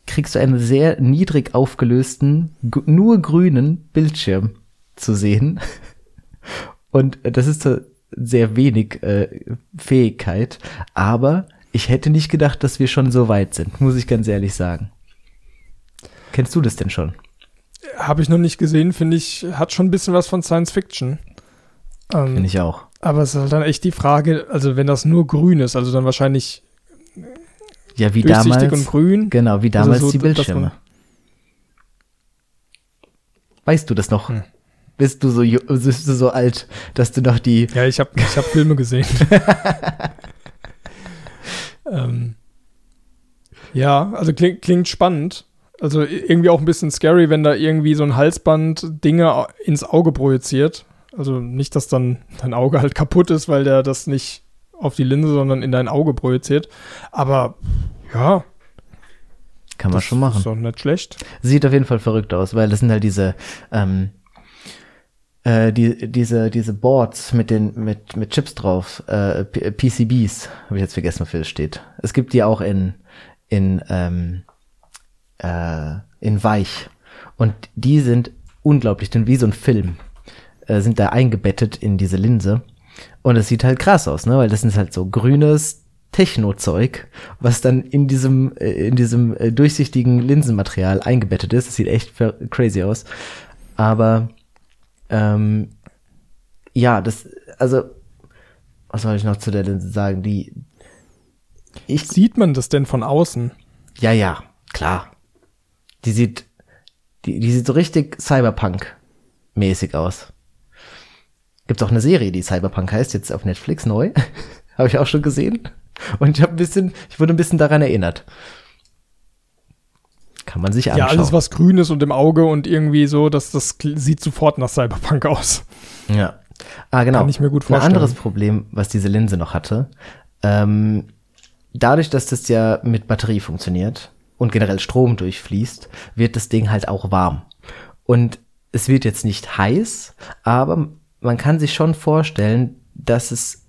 kriegst du einen sehr niedrig aufgelösten, nur grünen Bildschirm zu sehen. Und das ist sehr wenig äh, Fähigkeit, aber ich hätte nicht gedacht, dass wir schon so weit sind, muss ich ganz ehrlich sagen. Kennst du das denn schon? Habe ich noch nicht gesehen, finde ich, hat schon ein bisschen was von Science Fiction. Ähm, Finde ich auch. Aber es ist halt dann echt die Frage, also wenn das nur grün ist, also dann wahrscheinlich Ja, wie durchsichtig damals. und grün. Genau, wie damals Also so, die Bildschirme. Weißt du das noch? Hm. Bist du so bist du so alt, dass du noch die Ja, ich habe ich hab Filme gesehen. ähm, ja, also klingt, klingt spannend. Also irgendwie auch ein bisschen scary, wenn da irgendwie so ein Halsband Dinge ins Auge projiziert. Also nicht, dass dann dein Auge halt kaputt ist, weil der das nicht auf die Linse, sondern in dein Auge projiziert. Aber ja, kann man das schon machen. ist doch nicht schlecht. Sieht auf jeden Fall verrückt aus, weil das sind halt diese, ähm, äh, die, diese, diese Boards mit den, mit, mit Chips drauf, äh, PCBs, habe ich jetzt vergessen, wofür es steht. Es gibt die auch in, in, ähm, äh, in weich. Und die sind unglaublich dünn, wie so ein Film, äh, sind da eingebettet in diese Linse. Und es sieht halt krass aus, ne, weil das ist halt so grünes Techno-Zeug, was dann in diesem, äh, in diesem äh, durchsichtigen Linsenmaterial eingebettet ist. Das sieht echt crazy aus. Aber ähm, ja, das, also, was soll ich noch zu der Linse sagen? Die, ich, Sieht man das denn von außen? ja, ja, klar. Die sieht, die, die sieht so richtig Cyberpunk-mäßig aus. Gibt's auch eine Serie, die Cyberpunk heißt, jetzt auf Netflix neu. habe ich auch schon gesehen. Und ich habe ein bisschen, ich wurde ein bisschen daran erinnert. Kann man sich anschauen. Ja, alles was grün ist und im Auge und irgendwie so, das kl- sieht sofort nach Cyberpunk aus. Ja. Ah, genau. Kann ich mir gut Ein vorstellen. anderes Problem, was diese Linse noch hatte, ähm, dadurch, dass das ja mit Batterie funktioniert und generell Strom durchfließt, wird das Ding halt auch warm. Und es wird jetzt nicht heiß, aber man kann sich schon vorstellen, dass es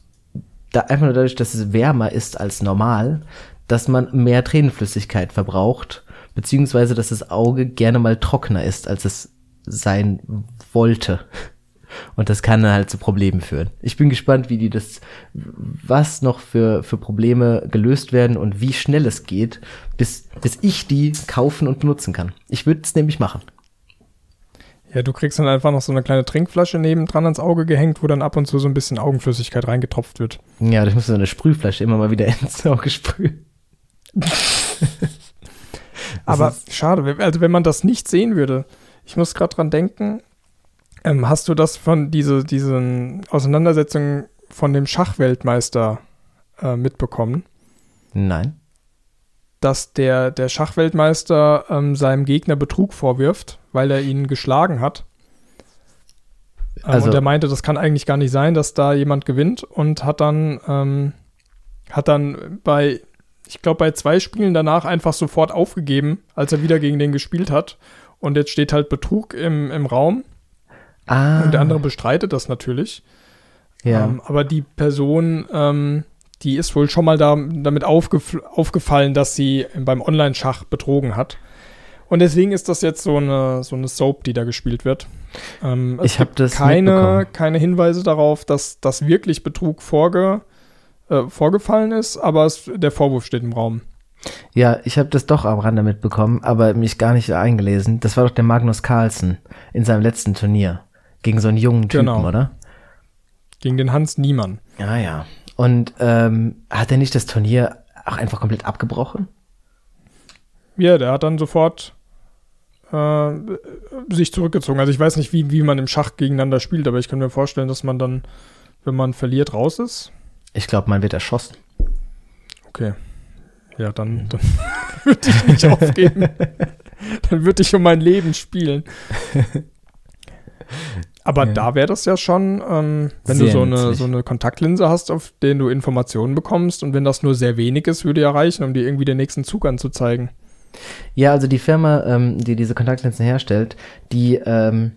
da einfach nur dadurch, dass es wärmer ist als normal, dass man mehr Tränenflüssigkeit verbraucht, beziehungsweise dass das Auge gerne mal trockener ist, als es sein wollte. Und das kann dann halt zu Problemen führen. Ich bin gespannt, wie die das, was noch für, für Probleme gelöst werden und wie schnell es geht, bis, bis ich die kaufen und benutzen kann. Ich würde es nämlich machen. Ja, du kriegst dann einfach noch so eine kleine Trinkflasche nebendran ans Auge gehängt, wo dann ab und zu so ein bisschen Augenflüssigkeit reingetropft wird. Ja, ich muss so eine Sprühflasche immer mal wieder ins Auge sprühen. Aber schade, also wenn man das nicht sehen würde, ich muss gerade dran denken, ähm, hast du das von diese, diesen Auseinandersetzungen von dem Schachweltmeister äh, mitbekommen? Nein. Dass der, der Schachweltmeister ähm, seinem Gegner Betrug vorwirft, weil er ihn geschlagen hat. Ähm, Also- und er meinte, das kann eigentlich gar nicht sein, dass da jemand gewinnt und hat dann, ähm, hat dann bei, ich glaube, bei zwei Spielen danach einfach sofort aufgegeben, als er wieder gegen den gespielt hat. Und jetzt steht halt Betrug im, im Raum Ah. und der andere bestreitet das natürlich. Ja. Ähm, aber die Person, ähm, die ist wohl schon mal da, damit aufgef aufgefallen, dass sie beim Online-Schach betrogen hat. Und deswegen ist das jetzt so eine, so eine Soap, die da gespielt wird. Ähm, Ich hab gibt das keine, keine Hinweise darauf, dass, dass wirklich Betrug vorge, äh, vorgefallen ist, aber es, der Vorwurf steht im Raum. Ja, ich habe das doch am Rande mitbekommen, aber mich gar nicht eingelesen. Das war doch der Magnus Carlsen in seinem letzten Turnier. Gegen so einen jungen Typen, Genau. oder? Gegen den Hans Niemann. Ja, ja. Und ähm, hat er nicht das Turnier auch einfach komplett abgebrochen? Ja, der hat dann sofort äh, sich zurückgezogen. Also ich weiß nicht, wie, wie man im Schach gegeneinander spielt, aber ich kann mir vorstellen, dass man dann, wenn man verliert, raus ist. Ich glaube, man wird erschossen. Okay. Ja, dann, dann würde ich nicht aufgeben. dann würde ich um mein Leben spielen. Aber Ja. da wäre das ja schon, ähm, wenn Sehr du so eine, so eine Kontaktlinse hast, auf den du Informationen bekommst und wenn das nur sehr wenig ist, würde ja reichen, um dir irgendwie den nächsten Zug anzuzeigen. Ja, also die Firma, ähm, die diese Kontaktlinsen herstellt, die ähm,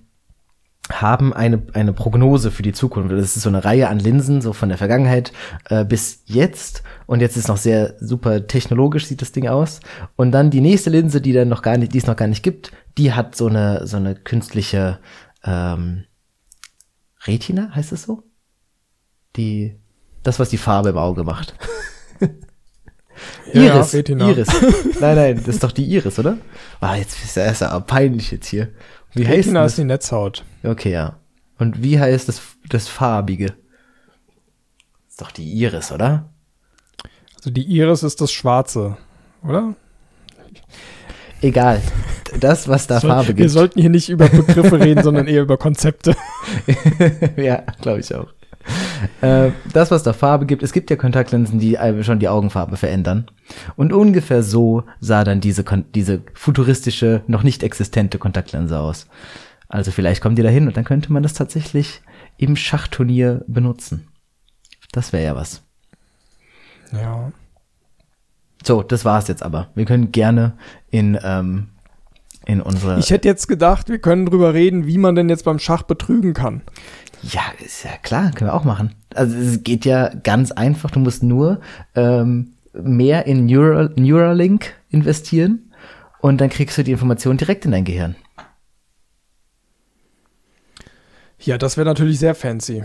haben eine, eine Prognose für die Zukunft. Das ist so eine Reihe an Linsen, so von der Vergangenheit äh, bis jetzt. Und jetzt ist noch sehr super technologisch, sieht das Ding aus. Und dann die nächste Linse, die dann noch gar nicht, die es noch gar nicht gibt, die hat so eine, so eine künstliche ähm, Retina, heißt es so? Die, das, was die Farbe im Auge macht. Ja, Iris, Retina. Iris. Nein, nein, das ist doch die Iris, oder? Ah, jetzt ist das ja peinlich jetzt hier. Wie heißt Retina das? ist die Netzhaut. Okay, ja. Und wie heißt das, das Farbige? Ist doch die Iris, oder? Also die Iris ist das Schwarze, oder? Egal. Das, was da Soll- Farbe Wir gibt. sollten hier nicht über Begriffe reden, sondern eher über Konzepte. ja, glaube ich auch. Äh, das, was da Farbe gibt, es gibt ja Kontaktlinsen, die schon die Augenfarbe verändern. Und ungefähr so sah dann diese, diese futuristische, noch nicht existente Kontaktlinse aus. Also vielleicht kommen die da hin und dann könnte man das tatsächlich im Schachturnier benutzen. Das wäre ja was. Ja. So, das war's jetzt aber. Wir können gerne in, ähm, in unsere. Ich hätte jetzt gedacht, wir können drüber reden, wie man denn jetzt beim Schach betrügen kann. Ja, ist ja klar, können wir auch machen. Also es geht ja ganz einfach. Du musst nur ähm, mehr in Neural Neuralink investieren und dann kriegst du die Information direkt in dein Gehirn. Ja, das wäre natürlich sehr fancy.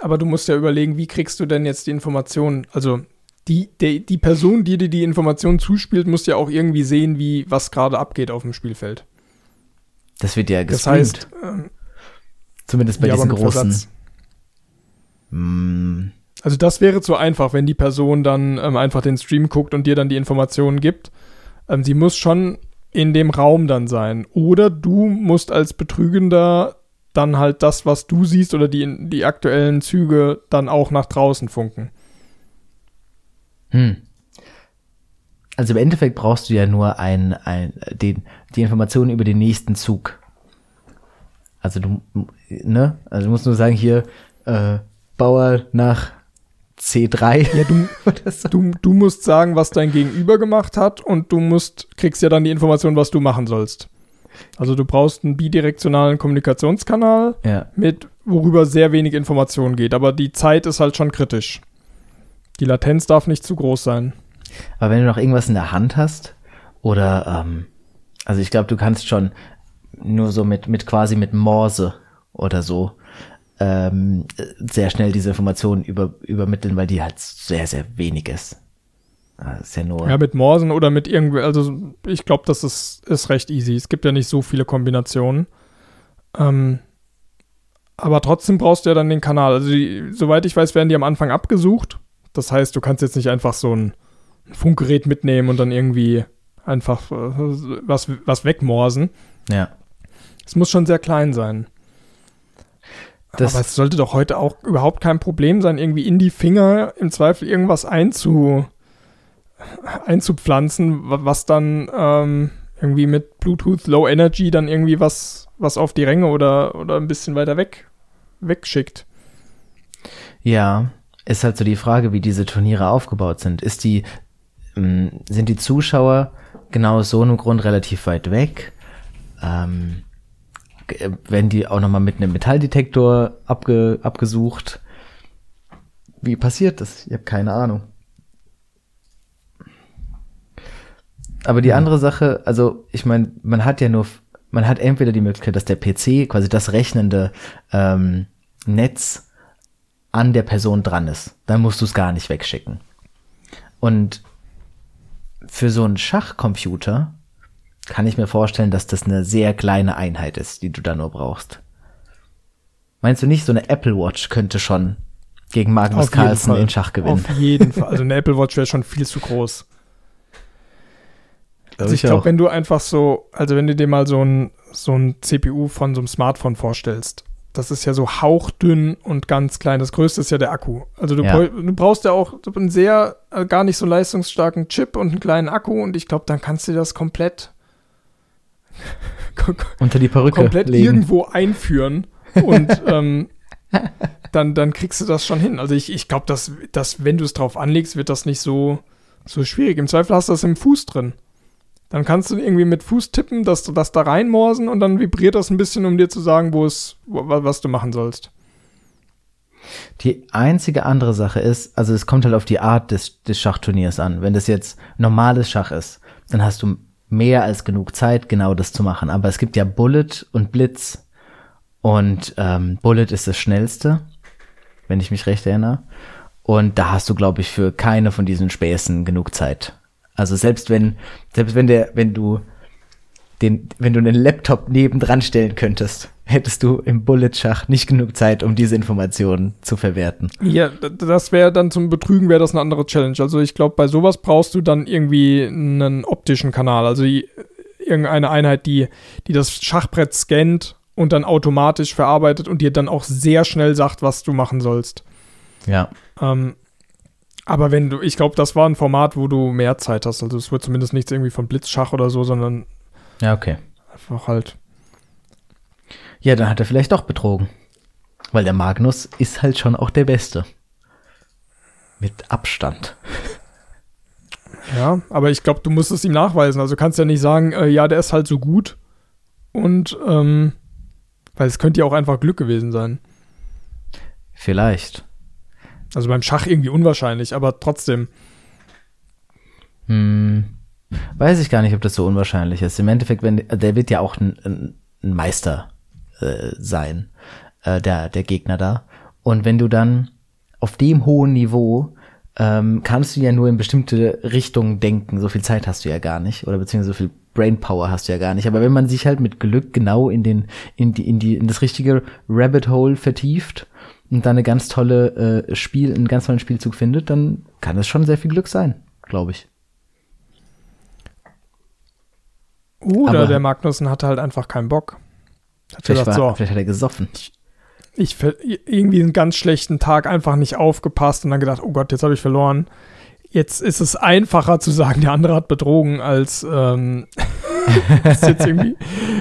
Aber du musst ja überlegen, wie kriegst du denn jetzt die Informationen? Also die, die, die Person, die dir die Information zuspielt, muss ja auch irgendwie sehen, wie was gerade abgeht auf dem Spielfeld. Das wird ja Das gestreamt. heißt, ähm, zumindest bei ja, diesen großen. Mm, Also das wäre zu einfach, wenn die Person dann ähm, einfach den Stream guckt und dir dann die Informationen gibt. Ähm, sie muss schon in dem Raum dann sein. Oder du musst als Betrügender dann halt das, was du siehst oder die, die aktuellen Züge dann auch nach draußen funken. Hm. Also im Endeffekt brauchst du ja nur ein, ein, den, die Informationen über den nächsten Zug. Also du, ne? Also du musst nur sagen, hier, äh, Bauer nach C3. Ja, du, so. du, du musst sagen, was dein Gegenüber gemacht hat und du musst, kriegst ja dann die Information, was du machen sollst. Also du brauchst einen bidirektionalen Kommunikationskanal, Ja. mit worüber sehr wenig Information geht, aber die Zeit ist halt schon kritisch. Die Latenz darf nicht zu groß sein. Aber wenn du noch irgendwas in der Hand hast, oder, ähm, also ich glaube, du kannst schon nur so mit, mit quasi mit Morse oder so ähm, sehr schnell diese Informationen über, übermitteln, weil die halt sehr, sehr wenig ist. Das ist ja nur. Ja, mit Morsen oder mit irgendwie, also ich glaube, das ist, ist recht easy. Es gibt ja nicht so viele Kombinationen. Ähm, aber trotzdem brauchst du ja dann den Kanal. Also die, soweit ich weiß, werden die am Anfang abgesucht. Das heißt, du kannst jetzt nicht einfach so ein Funkgerät mitnehmen und dann irgendwie einfach äh, was, was wegmorsen. ja. Es muss schon sehr klein sein. Das- Aber es sollte doch heute auch überhaupt kein Problem sein, irgendwie in die Finger im Zweifel irgendwas einzu, einzupflanzen, wa- was dann ähm, irgendwie mit Bluetooth Low Energy dann irgendwie was, was auf die Ränge oder, oder ein bisschen weiter weg wegschickt. Ja, ist halt so die Frage, wie diese Turniere aufgebaut sind. Ist die, ähm, sind die Zuschauer genau aus so einem Grund relativ weit weg? Ähm, äh, werden die auch nochmal mit einem Metalldetektor abge, abgesucht? wie passiert das? Ich habe keine Ahnung. Aber die andere Sache, also ich meine, man hat ja nur, man hat entweder die Möglichkeit, dass der PC, quasi das rechnende ähm, Netz an der Person dran ist. Dann musst du es gar nicht wegschicken. Und für so einen Schachcomputer kann ich mir vorstellen, dass das eine sehr kleine Einheit ist, die du da nur brauchst. Meinst du nicht, so eine Apple Watch könnte schon gegen Magnus Carlsen in Schach gewinnen? Auf jeden Fall. Also eine Apple Watch wäre schon viel zu groß. Also ich, ich glaube, wenn du einfach so, also wenn du dir mal so ein, so ein CPU von so einem Smartphone vorstellst, das ist ja so hauchdünn und ganz klein. Das größte ist ja der Akku. Also du, ja. du brauchst ja auch einen sehr, äh, gar nicht so leistungsstarken Chip und einen kleinen Akku und ich glaube, dann kannst du das komplett unter die Perücke komplett legen. irgendwo einführen und ähm, dann, dann kriegst du das schon hin. Also ich, ich glaube, dass, dass wenn du es drauf anlegst, wird das nicht so, so schwierig. Im Zweifel hast du das im Fuß drin. Dann kannst du irgendwie mit Fuß tippen, dass du das da reinmorsen und dann vibriert das ein bisschen, um dir zu sagen, wo es, was du machen sollst. Die einzige andere Sache ist, also es kommt halt auf die Art des, des Schachturniers an. Wenn das jetzt normales Schach ist, dann hast du mehr als genug Zeit, genau das zu machen. Aber es gibt ja Bullet und Blitz. Und ähm, Bullet ist das schnellste, wenn ich mich recht erinnere. Und da hast du, glaube ich, für keine von diesen Späßen genug Zeit. Also selbst wenn, selbst wenn der, wenn du den, wenn du einen Laptop nebendran stellen könntest, hättest du im Bullet-Schach nicht genug Zeit, um diese Informationen zu verwerten. Ja, das wäre dann zum Betrügen wäre das eine andere Challenge. Also ich glaube, bei sowas brauchst du dann irgendwie einen optischen Kanal, also irgendeine Einheit, die, die das Schachbrett scannt und dann automatisch verarbeitet und dir dann auch sehr schnell sagt, was du machen sollst. Ja. Ähm, aber wenn du, ich glaube, das war ein Format, wo du mehr Zeit hast. Also es wird zumindest nichts irgendwie von Blitzschach oder so, sondern ja, okay. Einfach halt. Ja, dann hat er vielleicht doch betrogen. Weil der Magnus ist halt schon auch der Beste. Mit Abstand. Ja, aber ich glaube, du musst es ihm nachweisen. Also kannst ja nicht sagen, äh, ja, der ist halt so gut. Und, ähm, weil es könnte ja auch einfach Glück gewesen sein. Vielleicht. Also beim Schach irgendwie unwahrscheinlich, aber trotzdem. Hm. Weiß ich gar nicht, ob das so unwahrscheinlich ist. Im Endeffekt, wenn der wird ja auch ein, ein Meister äh, sein, äh, der, der Gegner da. Und wenn du dann auf dem hohen Niveau ähm, kannst du ja nur in bestimmte Richtungen denken. So viel Zeit hast du ja gar nicht. Oder beziehungsweise so viel Brainpower hast du ja gar nicht. Aber wenn man sich halt mit Glück genau in den, in die, in die, in das richtige Rabbit Hole vertieft und dann eine ganz tolle äh, Spiel, einen ganz tollen Spielzug findet, dann kann es schon sehr viel Glück sein, glaube ich. Oder Aber der Magnussen hatte halt einfach keinen Bock. Hat vielleicht, gedacht, war, so, vielleicht hat er gesoffen. Ich, ich irgendwie einen ganz schlechten Tag einfach nicht aufgepasst und dann gedacht, oh Gott, jetzt habe ich verloren. Jetzt ist es einfacher zu sagen, der andere hat betrogen, als ähm, jetzt irgendwie,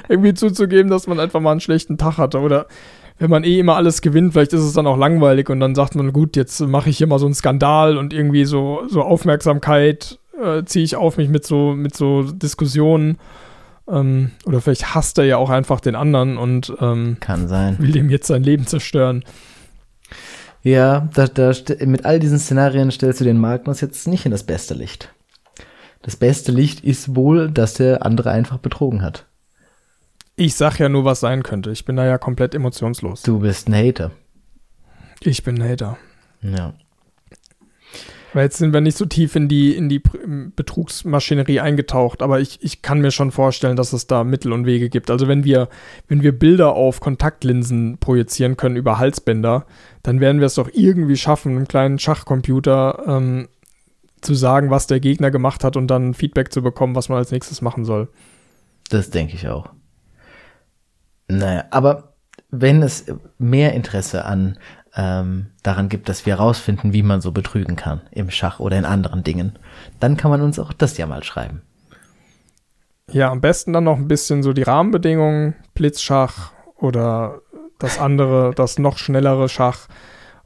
irgendwie zuzugeben, dass man einfach mal einen schlechten Tag hatte. Oder wenn man eh immer alles gewinnt, vielleicht ist es dann auch langweilig und dann sagt man, gut, jetzt mache ich hier mal so einen Skandal und irgendwie so, so Aufmerksamkeit äh, ziehe ich auf mich mit so, mit so Diskussionen. Ähm, oder vielleicht hasst er ja auch einfach den anderen und ähm, Kann sein. will dem jetzt sein Leben zerstören. Ja, da, da, mit all diesen Szenarien stellst du den Magnus jetzt nicht in das beste Licht. Das beste Licht ist wohl, dass der andere einfach betrogen hat. Ich sag ja nur, was sein könnte. Ich bin da ja komplett emotionslos. Du bist ein Hater. Ich bin ein Hater. Ja. Weil jetzt sind wir nicht so tief in die, in die Betrugsmaschinerie eingetaucht, aber ich, ich kann mir schon vorstellen, dass es da Mittel und Wege gibt. Also wenn wir, wenn wir Bilder auf Kontaktlinsen projizieren können über Halsbänder, dann werden wir es doch irgendwie schaffen, einem kleinen Schachcomputer ähm, zu sagen, was der Gegner gemacht hat und dann Feedback zu bekommen, was man als nächstes machen soll. Das denke ich auch. Naja, aber wenn es mehr Interesse an ähm, daran gibt, dass wir herausfinden, wie man so betrügen kann im Schach oder in anderen Dingen, dann kann man uns auch das ja mal schreiben. Ja, am besten dann noch ein bisschen so die Rahmenbedingungen, Blitzschach oder das andere, das noch schnellere Schach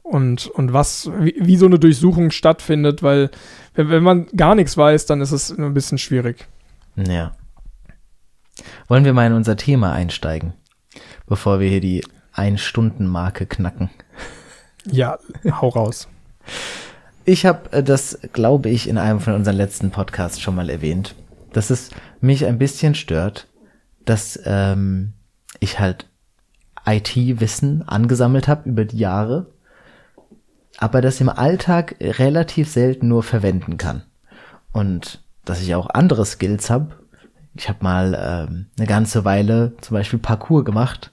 und, und was, wie, wie so eine Durchsuchung stattfindet, weil wenn, wenn man gar nichts weiß, dann ist es ein bisschen schwierig. Ja. Wollen wir mal in unser Thema einsteigen, bevor wir hier die Ein-Stunden-Marke knacken? Ja, hau raus. Ich habe äh, das, glaube ich, in einem von unseren letzten Podcasts schon mal erwähnt, dass es mich ein bisschen stört, dass ähm, ich halt IT-Wissen angesammelt habe über die Jahre, aber das im Alltag relativ selten nur verwenden kann. Und dass ich auch andere Skills habe. Ich habe mal ähm, eine ganze Weile zum Beispiel Parkour gemacht.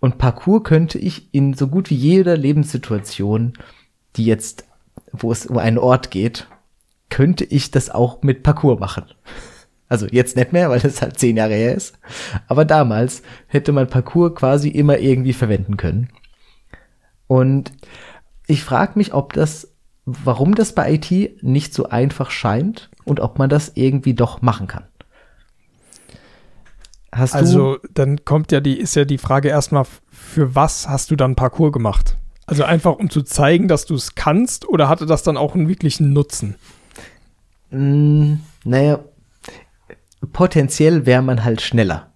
Und Parkour könnte ich in so gut wie jeder Lebenssituation, die jetzt, wo es um einen Ort geht, könnte ich das auch mit Parkour machen. Also jetzt nicht mehr, weil das halt zehn Jahre her ist. Aber damals hätte man Parcours quasi immer irgendwie verwenden können. Und ich frage mich, ob das, warum das bei IT nicht so einfach scheint und ob man das irgendwie doch machen kann. Hast also dann kommt ja die, ist ja die Frage erstmal, für was hast du dann Parcours gemacht? Also einfach um zu zeigen, dass du es kannst oder hatte das dann auch einen wirklichen Nutzen? Mm, naja, potenziell wäre man halt schneller.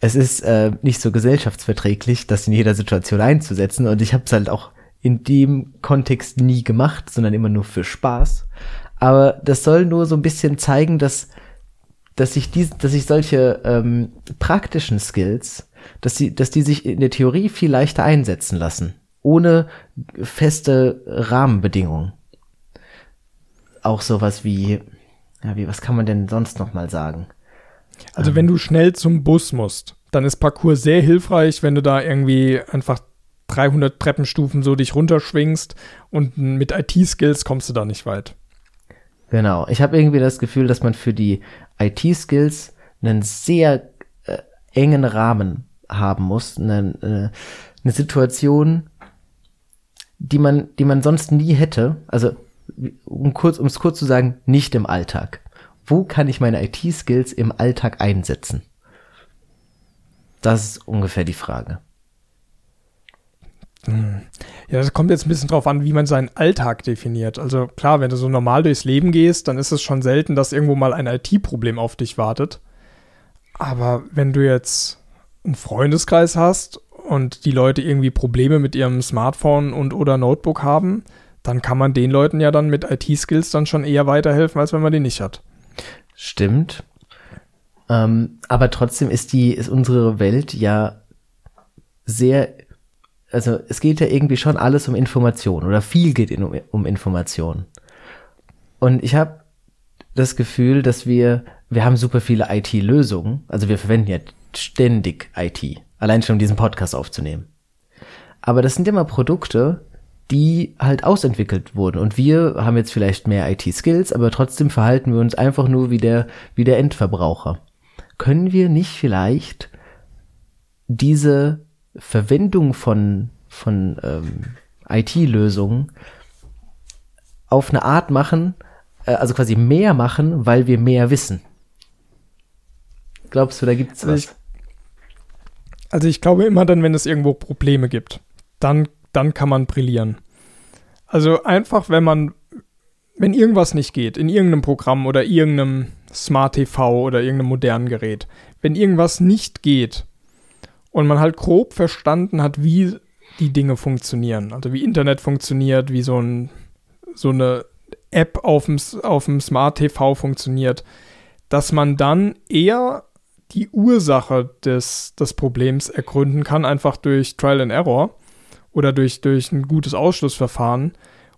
Es ist äh, nicht so gesellschaftsverträglich, das in jeder Situation einzusetzen und ich habe es halt auch in dem Kontext nie gemacht, sondern immer nur für Spaß. Aber das soll nur so ein bisschen zeigen, dass dass sich die, dass sich solche ähm, praktischen Skills, dass sie, dass die sich in der Theorie viel leichter einsetzen lassen, ohne feste Rahmenbedingungen. Auch sowas wie, ja, wie was kann man denn sonst noch mal sagen? Also wenn du schnell zum Bus musst, dann ist Parcours sehr hilfreich, wenn du da irgendwie einfach 300 Treppenstufen so dich runterschwingst und mit IT-Skills kommst du da nicht weit. Genau. Ich habe irgendwie das Gefühl, dass man für die IT-Skills einen sehr äh, engen Rahmen haben muss, eine, äh, eine Situation, die man, die man sonst nie hätte. Also um kurz, um es kurz zu sagen, nicht im Alltag wo kann ich meine IT-Skills im Alltag einsetzen? Das ist ungefähr die Frage. Hm. Ja, das kommt jetzt ein bisschen drauf an, wie man seinen Alltag definiert. Also klar, wenn du so normal durchs Leben gehst, dann ist es schon selten, dass irgendwo mal ein IT-Problem auf dich wartet. Aber wenn du jetzt einen Freundeskreis hast und die Leute irgendwie Probleme mit ihrem Smartphone und oder Notebook haben, dann kann man den Leuten ja dann mit IT-Skills dann schon eher weiterhelfen, als wenn man die nicht hat. Stimmt. Ähm, aber trotzdem ist die, ist unsere Welt ja sehr, also es geht ja irgendwie schon alles um Information oder viel geht in, um, Information. Und ich habe das Gefühl, dass wir, wir haben super viele IT-Lösungen, also wir verwenden ja ständig IT, allein schon um diesen Podcast aufzunehmen. Aber das sind immer Produkte, die halt ausentwickelt wurden. Und wir haben jetzt vielleicht mehr IT-Skills, aber trotzdem verhalten wir uns einfach nur wie der, wie der Endverbraucher. Können wir nicht vielleicht diese Verwendung von, von ähm, IT-Lösungen auf eine Art machen, äh, also quasi mehr machen, weil wir mehr wissen? Glaubst du, da gibt's also was? Ich, also ich glaube immer dann, wenn es irgendwo Probleme gibt, dann dann kann man brillieren. Also einfach, wenn man, wenn irgendwas nicht geht, in irgendeinem Programm oder irgendeinem Smart TV oder irgendeinem modernen Gerät, wenn irgendwas nicht geht und man halt grob verstanden hat, wie die Dinge funktionieren, also wie Internet funktioniert, wie so, ein, so eine App auf dem, Smart TV funktioniert, dass man dann eher die Ursache des, des Problems ergründen kann, einfach durch Trial and Error oder durch, durch ein gutes Ausschlussverfahren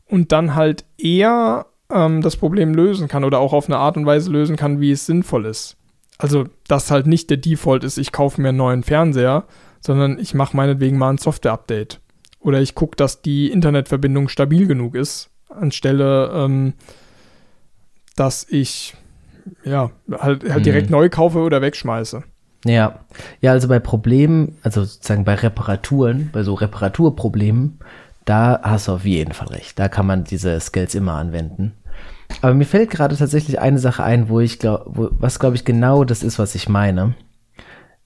und dann halt eher ähm, das Problem lösen kann oder auch auf eine Art und Weise lösen kann, wie es sinnvoll ist. Also, dass halt nicht der Default ist, ich kaufe mir einen neuen Fernseher, sondern ich mache meinetwegen mal ein Software-Update. Oder ich gucke, dass die Internetverbindung stabil genug ist, anstelle, ähm, dass ich ja halt, halt direkt mhm. neu kaufe oder wegschmeiße. Ja, ja, also bei Problemen, also sozusagen bei Reparaturen, bei so Reparaturproblemen, da hast du auf jeden Fall recht. Da kann man diese Skills immer anwenden. Aber mir fällt gerade tatsächlich eine Sache ein, wo ich glaube, was glaube ich genau das ist, was ich meine.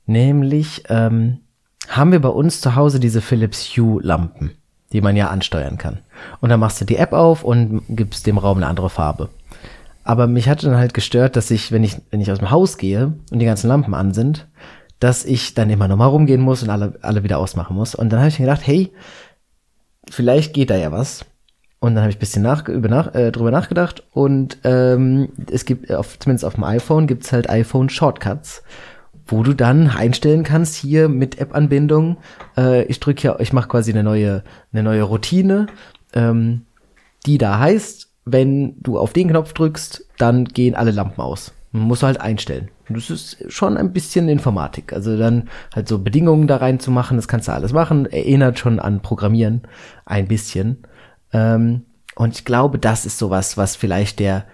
Nämlich ähm, haben wir bei uns zu Hause diese Philips Hue Lampen, die man ja ansteuern kann. Und dann machst du die App auf und gibst dem Raum eine andere Farbe. Aber mich hat dann halt gestört, dass ich, wenn ich, wenn ich aus dem Haus gehe und die ganzen Lampen an sind, dass ich dann immer nochmal rumgehen muss und alle, alle wieder ausmachen muss. Und dann habe ich mir gedacht, hey, vielleicht geht da ja was. Und dann habe ich ein bisschen nach, über nach, äh, drüber nachgedacht und ähm, es gibt, auf, zumindest auf dem iPhone, gibt's halt iPhone Shortcuts, wo du dann einstellen kannst, hier mit App-Anbindung, äh, ich drücke ja, ich mache quasi eine neue, eine neue Routine, ähm, die da heißt, wenn du auf den Knopf drückst, dann gehen alle Lampen aus. Man muss halt einstellen. Das ist schon ein bisschen Informatik. Also dann halt so Bedingungen da reinzumachen, das kannst du alles machen. Erinnert schon an Programmieren ein bisschen. Ähm, und ich glaube, das ist sowas, was vielleicht der,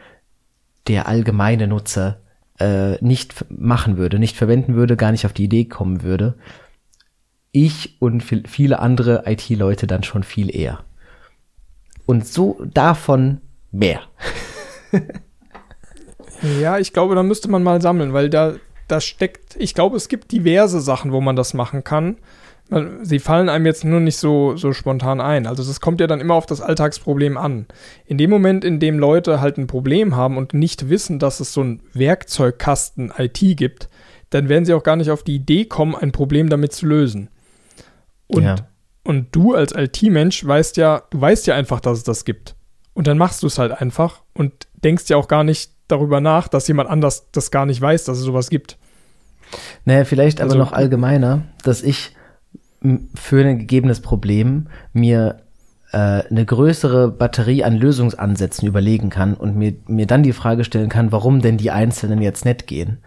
der allgemeine Nutzer äh, nicht machen würde, nicht verwenden würde, gar nicht auf die Idee kommen würde. Ich und viele andere IT-Leute dann schon viel eher. Und so davon mehr. ja, ich glaube, da müsste man mal sammeln, weil da, da steckt, ich glaube, es gibt diverse Sachen, wo man das machen kann. Sie fallen einem jetzt nur nicht so, so spontan ein. Also das kommt ja dann immer auf das Alltagsproblem an. In dem Moment, in dem Leute halt ein Problem haben und nicht wissen, dass es so ein Werkzeugkasten IT gibt, dann werden sie auch gar nicht auf die Idee kommen, ein Problem damit zu lösen. Und, ja. und du als IT-Mensch weißt ja, du weißt ja einfach, dass es das gibt. Und dann machst du es halt einfach und denkst ja auch gar nicht darüber nach, dass jemand anders das gar nicht weiß, dass es sowas gibt. Naja, vielleicht also, aber noch allgemeiner, dass ich für ein gegebenes Problem mir äh, eine größere Batterie an Lösungsansätzen überlegen kann und mir, mir dann die Frage stellen kann, warum denn die einzelnen jetzt nicht gehen.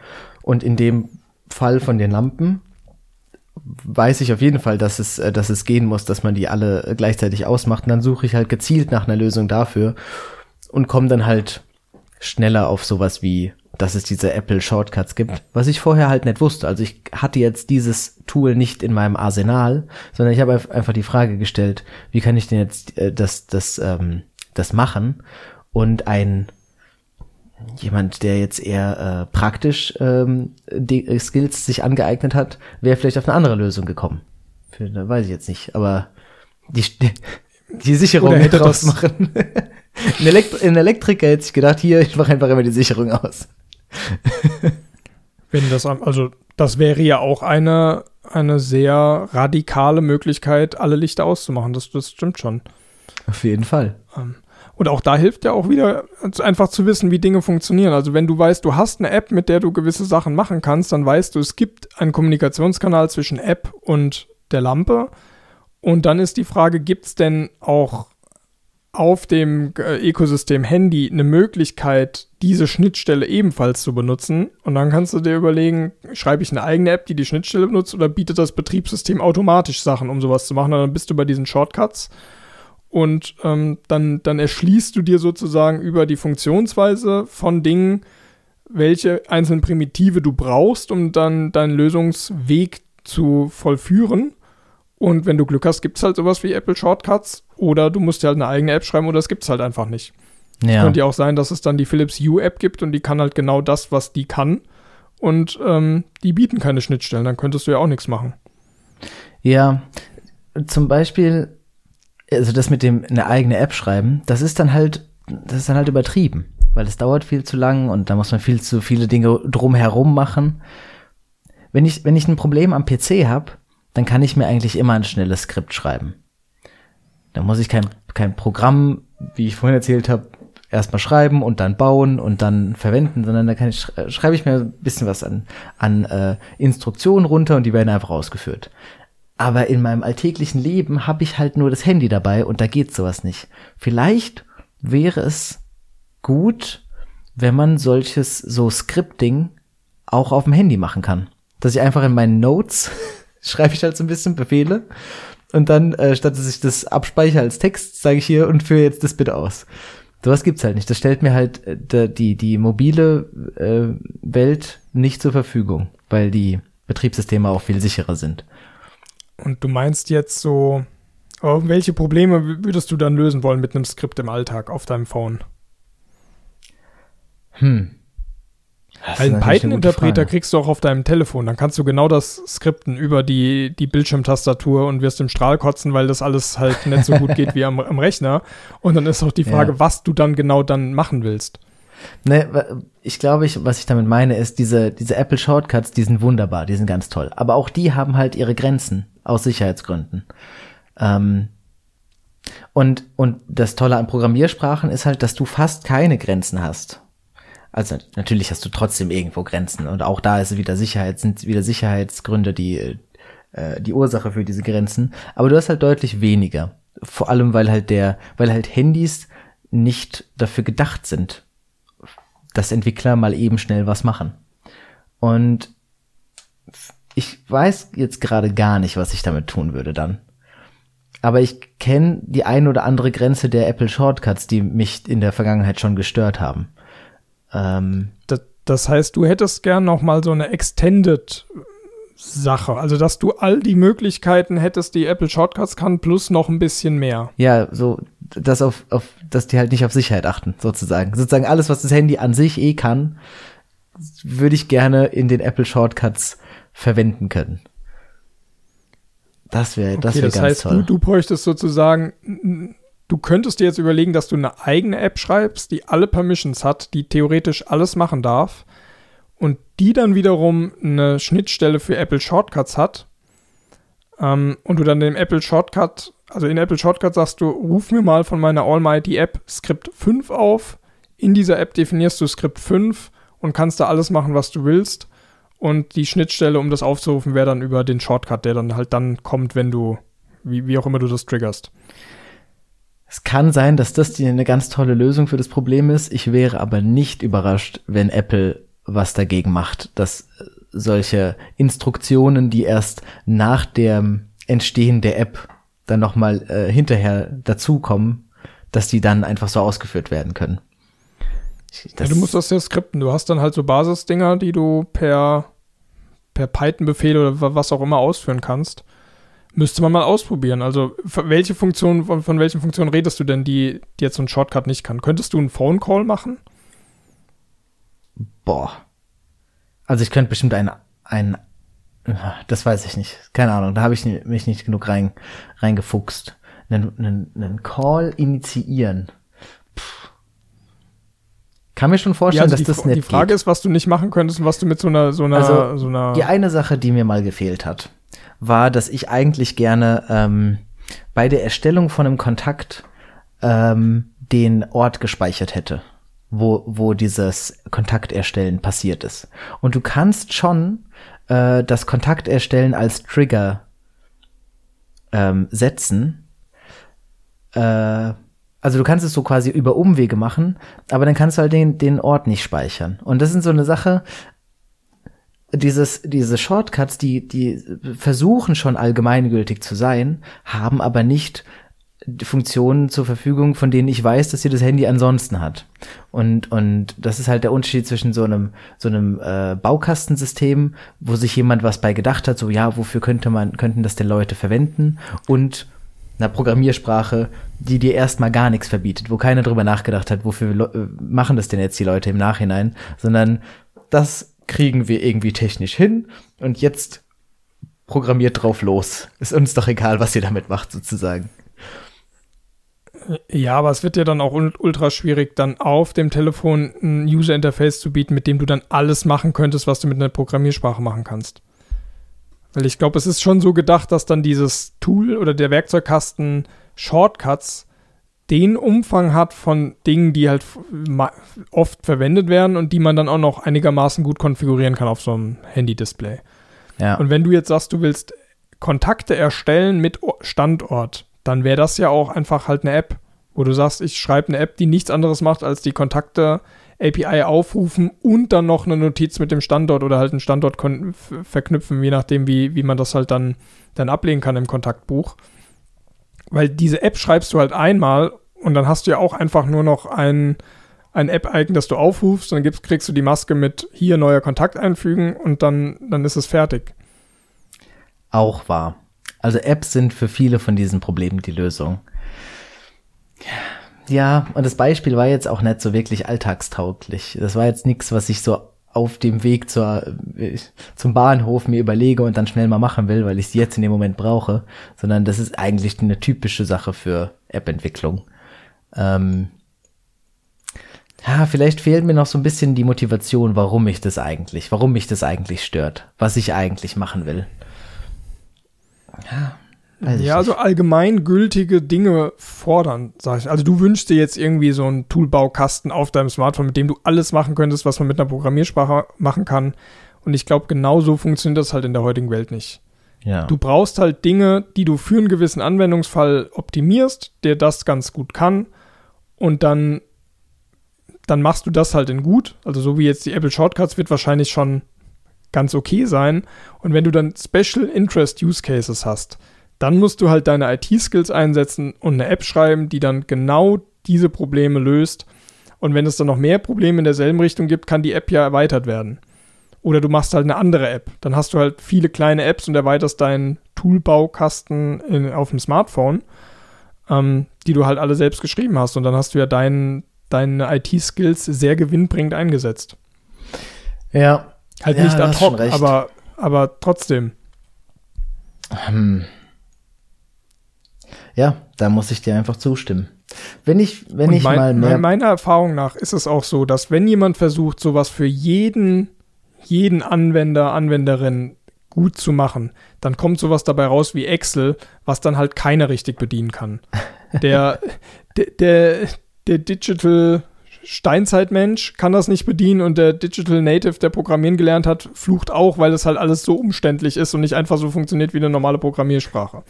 Und in dem Fall von den Lampen weiß ich auf jeden Fall, dass es, äh, dass es gehen muss, dass man die alle gleichzeitig ausmacht. Und dann suche ich halt gezielt nach einer Lösung dafür und komme dann halt schneller auf sowas wie dass es diese Apple Shortcuts gibt, was ich vorher halt nicht wusste. Also ich hatte jetzt dieses Tool nicht in meinem Arsenal, sondern ich habe einfach die Frage gestellt, wie kann ich denn jetzt äh, das, das, ähm, das machen? Und ein jemand, der jetzt eher äh, praktisch ähm, die äh, Skills sich angeeignet hat, wäre vielleicht auf eine andere Lösung gekommen. Für, da weiß ich jetzt nicht, aber die, die Sicherung hätte draus machen. Ein, Elekt ein Elektriker hätte sich gedacht, hier, ich mache einfach immer die Sicherung aus. Wenn das, also das wäre ja auch eine, eine sehr radikale Möglichkeit, alle Lichter auszumachen. Das, das stimmt schon. Auf jeden Fall. Ähm, und auch da hilft ja auch wieder einfach zu wissen, wie Dinge funktionieren. Also wenn du weißt, du hast eine App, mit der du gewisse Sachen machen kannst, dann weißt du, es gibt einen Kommunikationskanal zwischen App und der Lampe. Und dann ist die Frage, gibt es denn auch auf dem äh, Ökosystem Handy eine Möglichkeit, diese Schnittstelle ebenfalls zu benutzen. Und dann kannst du dir überlegen, schreibe ich eine eigene App, die die Schnittstelle benutzt, oder bietet das Betriebssystem automatisch Sachen, um sowas zu machen. Und dann bist du bei diesen Shortcuts. Und ähm, dann, dann erschließt du dir sozusagen über die Funktionsweise von Dingen, welche einzelnen Primitive du brauchst, um dann deinen Lösungsweg zu vollführen. Und wenn du Glück hast, gibt es halt sowas wie Apple Shortcuts oder du musst dir halt eine eigene App schreiben oder es gibt es halt einfach nicht. Ja. Könnte ja auch sein, dass es dann die Philips Hue App gibt und die kann halt genau das, was die kann. Und ähm, die bieten keine Schnittstellen, dann könntest du ja auch nichts machen. Ja, zum Beispiel, also das mit dem eine eigene App schreiben, das ist dann halt, das ist dann halt übertrieben, weil es dauert viel zu lang und da muss man viel zu viele Dinge drumherum machen. Wenn ich, wenn ich ein Problem am PC habe, dann kann ich mir eigentlich immer ein schnelles Skript schreiben. Da muss ich kein, kein Programm, wie ich vorhin erzählt habe, erstmal schreiben und dann bauen und dann verwenden, sondern da kann ich, schreibe ich mir ein bisschen was an, an äh, Instruktionen runter und die werden einfach ausgeführt. Aber in meinem alltäglichen Leben habe ich halt nur das Handy dabei und da geht sowas nicht. Vielleicht wäre es gut, wenn man solches so Scripting auch auf dem Handy machen kann. Dass ich einfach in meinen Notes schreibe ich halt so ein bisschen Befehle und dann, äh, statt dass ich das abspeichere als Text, sage ich hier und führe jetzt das bitte aus. Sowas gibt's halt nicht. Das stellt mir halt äh, die, die mobile äh, Welt nicht zur Verfügung, weil die Betriebssysteme auch viel sicherer sind. Und du meinst jetzt so, oh, welche Probleme würdest du dann lösen wollen mit einem Skript im Alltag auf deinem Phone? Hm. Einen Python-Interpreter kriegst du auch auf deinem Telefon. Dann kannst du genau das skripten über die, die Bildschirmtastatur und wirst im Strahl kotzen, weil das alles halt nicht so gut geht wie am, am Rechner. Und dann ist auch die Frage, ja. was du dann genau dann machen willst. Ne, ich glaube, ich, was ich damit meine, ist, diese, diese Apple Shortcuts, die sind wunderbar, die sind ganz toll. Aber auch die haben halt ihre Grenzen aus Sicherheitsgründen. Ähm, Und, und das Tolle an Programmiersprachen ist halt, dass du fast keine Grenzen hast. Also natürlich hast du trotzdem irgendwo Grenzen und auch da ist wieder Sicherheit, sind wieder Sicherheitsgründe die, äh, die Ursache für diese Grenzen. Aber du hast halt deutlich weniger. Vor allem, weil halt der, weil halt Handys nicht dafür gedacht sind, dass Entwickler mal eben schnell was machen. Und ich weiß jetzt gerade gar nicht, was ich damit tun würde dann. Aber ich kenne die ein oder andere Grenze der Apple Shortcuts, die mich in der Vergangenheit schon gestört haben. Ähm, das, das, heißt, du hättest gern noch mal so eine Extended Sache, also dass du all die Möglichkeiten hättest, die Apple Shortcuts kann, plus noch ein bisschen mehr. Ja, so dass auf, auf, dass die halt nicht auf Sicherheit achten, sozusagen. Sozusagen alles, was das Handy an sich eh kann, würde ich gerne in den Apple Shortcuts verwenden können. Das wäre, das okay, wäre ganz heißt, toll. Du, du bräuchtest sozusagen, du könntest dir jetzt überlegen, dass du eine eigene App schreibst, die alle Permissions hat, die theoretisch alles machen darf und die dann wiederum eine Schnittstelle für Apple Shortcuts hat ähm, und du dann dem Apple Shortcut, also in Apple Shortcut sagst du, ruf mir mal von meiner Almighty App Script 5 auf. In dieser App definierst du Script 5 und kannst da alles machen, was du willst. Und die Schnittstelle, um das aufzurufen, wäre dann über den Shortcut, der dann halt dann kommt, wenn du, wie, wie auch immer du das triggerst. Es kann sein, dass das die eine ganz tolle Lösung für das Problem ist. Ich wäre aber nicht überrascht, wenn Apple was dagegen macht, dass äh, solche Instruktionen, die erst nach dem Entstehen der App dann nochmal äh, hinterher dazukommen, dass die dann einfach so ausgeführt werden können. Ja, du musst das ja skripten. Du hast dann halt so Basisdinger, die du per, per Python-Befehl oder was auch immer ausführen kannst. Müsste man mal ausprobieren. Also, welche Funktion, von, von welchen Funktionen redest du denn, die, die jetzt so ein Shortcut nicht kann? Könntest du einen Phone Call machen? Boah. Also, ich könnte bestimmt einen, einen, das weiß ich nicht. Keine Ahnung. Da habe ich mich nicht genug rein, reingefuchst. Einen, einen, einen Call initiieren kann mir schon vorstellen, ja, also dass das nicht Die Frage geht. ist, was du nicht machen könntest und was du mit so einer, so einer, also, so einer. Die eine Sache, die mir mal gefehlt hat, war, dass ich eigentlich gerne ähm, bei der Erstellung von einem Kontakt ähm, den Ort gespeichert hätte, wo, wo dieses Kontakterstellen passiert ist. Und du kannst schon äh, das Kontakterstellen als Trigger ähm, setzen. Äh, also du kannst es so quasi über Umwege machen, aber dann kannst du halt den, den Ort nicht speichern. Und das ist so eine Sache, dieses, diese Shortcuts, die, die versuchen schon allgemeingültig zu sein, haben aber nicht Funktionen zur Verfügung, von denen ich weiß, dass sie das Handy ansonsten hat. Und, und das ist halt der Unterschied zwischen so einem, so einem äh, Baukastensystem, wo sich jemand was bei gedacht hat, so ja, wofür könnte man, könnten das denn Leute verwenden und einer Programmiersprache, die dir erstmal gar nichts verbietet, wo keiner drüber nachgedacht hat, wofür äh, machen das denn jetzt die Leute im Nachhinein, sondern das kriegen wir irgendwie technisch hin und jetzt programmiert drauf los. Ist uns doch egal, was ihr damit macht, sozusagen. Ja, aber es wird ja dann auch ultra schwierig, dann auf dem Telefon ein User Interface zu bieten, mit dem du dann alles machen könntest, was du mit einer Programmiersprache machen kannst. Weil ich glaube, es ist schon so gedacht, dass dann dieses Tool oder der Werkzeugkasten Shortcuts den Umfang hat von Dingen, die halt oft verwendet werden und die man dann auch noch einigermaßen gut konfigurieren kann auf so einem Handy-Display. Ja. Und wenn du jetzt sagst, du willst Kontakte erstellen mit Standort, dann wäre das ja auch einfach halt eine App, wo du sagst, ich schreibe eine App, die nichts anderes macht, als die Kontakte API aufrufen und dann noch eine Notiz mit dem Standort oder halt einen Standort verknüpfen, je nachdem, wie, wie man das halt dann, dann ablegen kann im Kontaktbuch. Weil diese App schreibst du halt einmal und dann hast du ja auch einfach nur noch ein, ein App-Icon, das du aufrufst, dann gibst, kriegst du die Maske mit hier neuer Kontakt einfügen und dann, dann ist es fertig. Auch wahr. Also Apps sind für viele von diesen Problemen die Lösung. Ja, und das Beispiel war jetzt auch nicht so wirklich alltagstauglich. Das war jetzt nichts, was ich so auf dem Weg zur, äh, zum Bahnhof mir überlege und dann schnell mal machen will, weil ich es jetzt in dem Moment brauche, sondern das ist eigentlich eine typische Sache für App-Entwicklung. Ähm, ja, vielleicht fehlt mir noch so ein bisschen die Motivation, warum mich das eigentlich, warum mich das eigentlich stört, was ich eigentlich machen will. Ja. ja, also allgemein gültige Dinge fordern, sag ich. Also du wünschst dir jetzt irgendwie so einen Toolbaukasten auf deinem Smartphone, mit dem du alles machen könntest, was man mit einer Programmiersprache machen kann. Und ich glaube, genau so funktioniert das halt in der heutigen Welt nicht. Ja. Du brauchst halt Dinge, die du für einen gewissen Anwendungsfall optimierst, der das ganz gut kann. Und dann, dann machst du das halt in gut. Also so wie jetzt die Apple Shortcuts wird wahrscheinlich schon ganz okay sein. Und wenn du dann Special Interest Use Cases hast, dann musst du halt deine IT-Skills einsetzen und eine App schreiben, die dann genau diese Probleme löst. Und wenn es dann noch mehr Probleme in derselben Richtung gibt, kann die App ja erweitert werden. Oder du machst halt eine andere App. Dann hast du halt viele kleine Apps und erweiterst deinen Toolbaukasten in, auf dem Smartphone, ähm, die du halt alle selbst geschrieben hast. Und dann hast du ja dein, deine IT-Skills sehr gewinnbringend eingesetzt. Ja. Halt ja, nicht ad hoc, aber, aber trotzdem. Hm. Ja, da muss ich dir einfach zustimmen. Wenn ich, wenn Und ich mein, mal mehr. Meiner Erfahrung nach ist es auch so, dass wenn jemand versucht, sowas für jeden, jeden Anwender, Anwenderin gut zu machen, dann kommt sowas dabei raus wie Excel, was dann halt keiner richtig bedienen kann. Der, der, der, der Digital Steinzeitmensch kann das nicht bedienen und der Digital Native, der Programmieren gelernt hat, flucht auch, weil es halt alles so umständlich ist und nicht einfach so funktioniert wie eine normale Programmiersprache.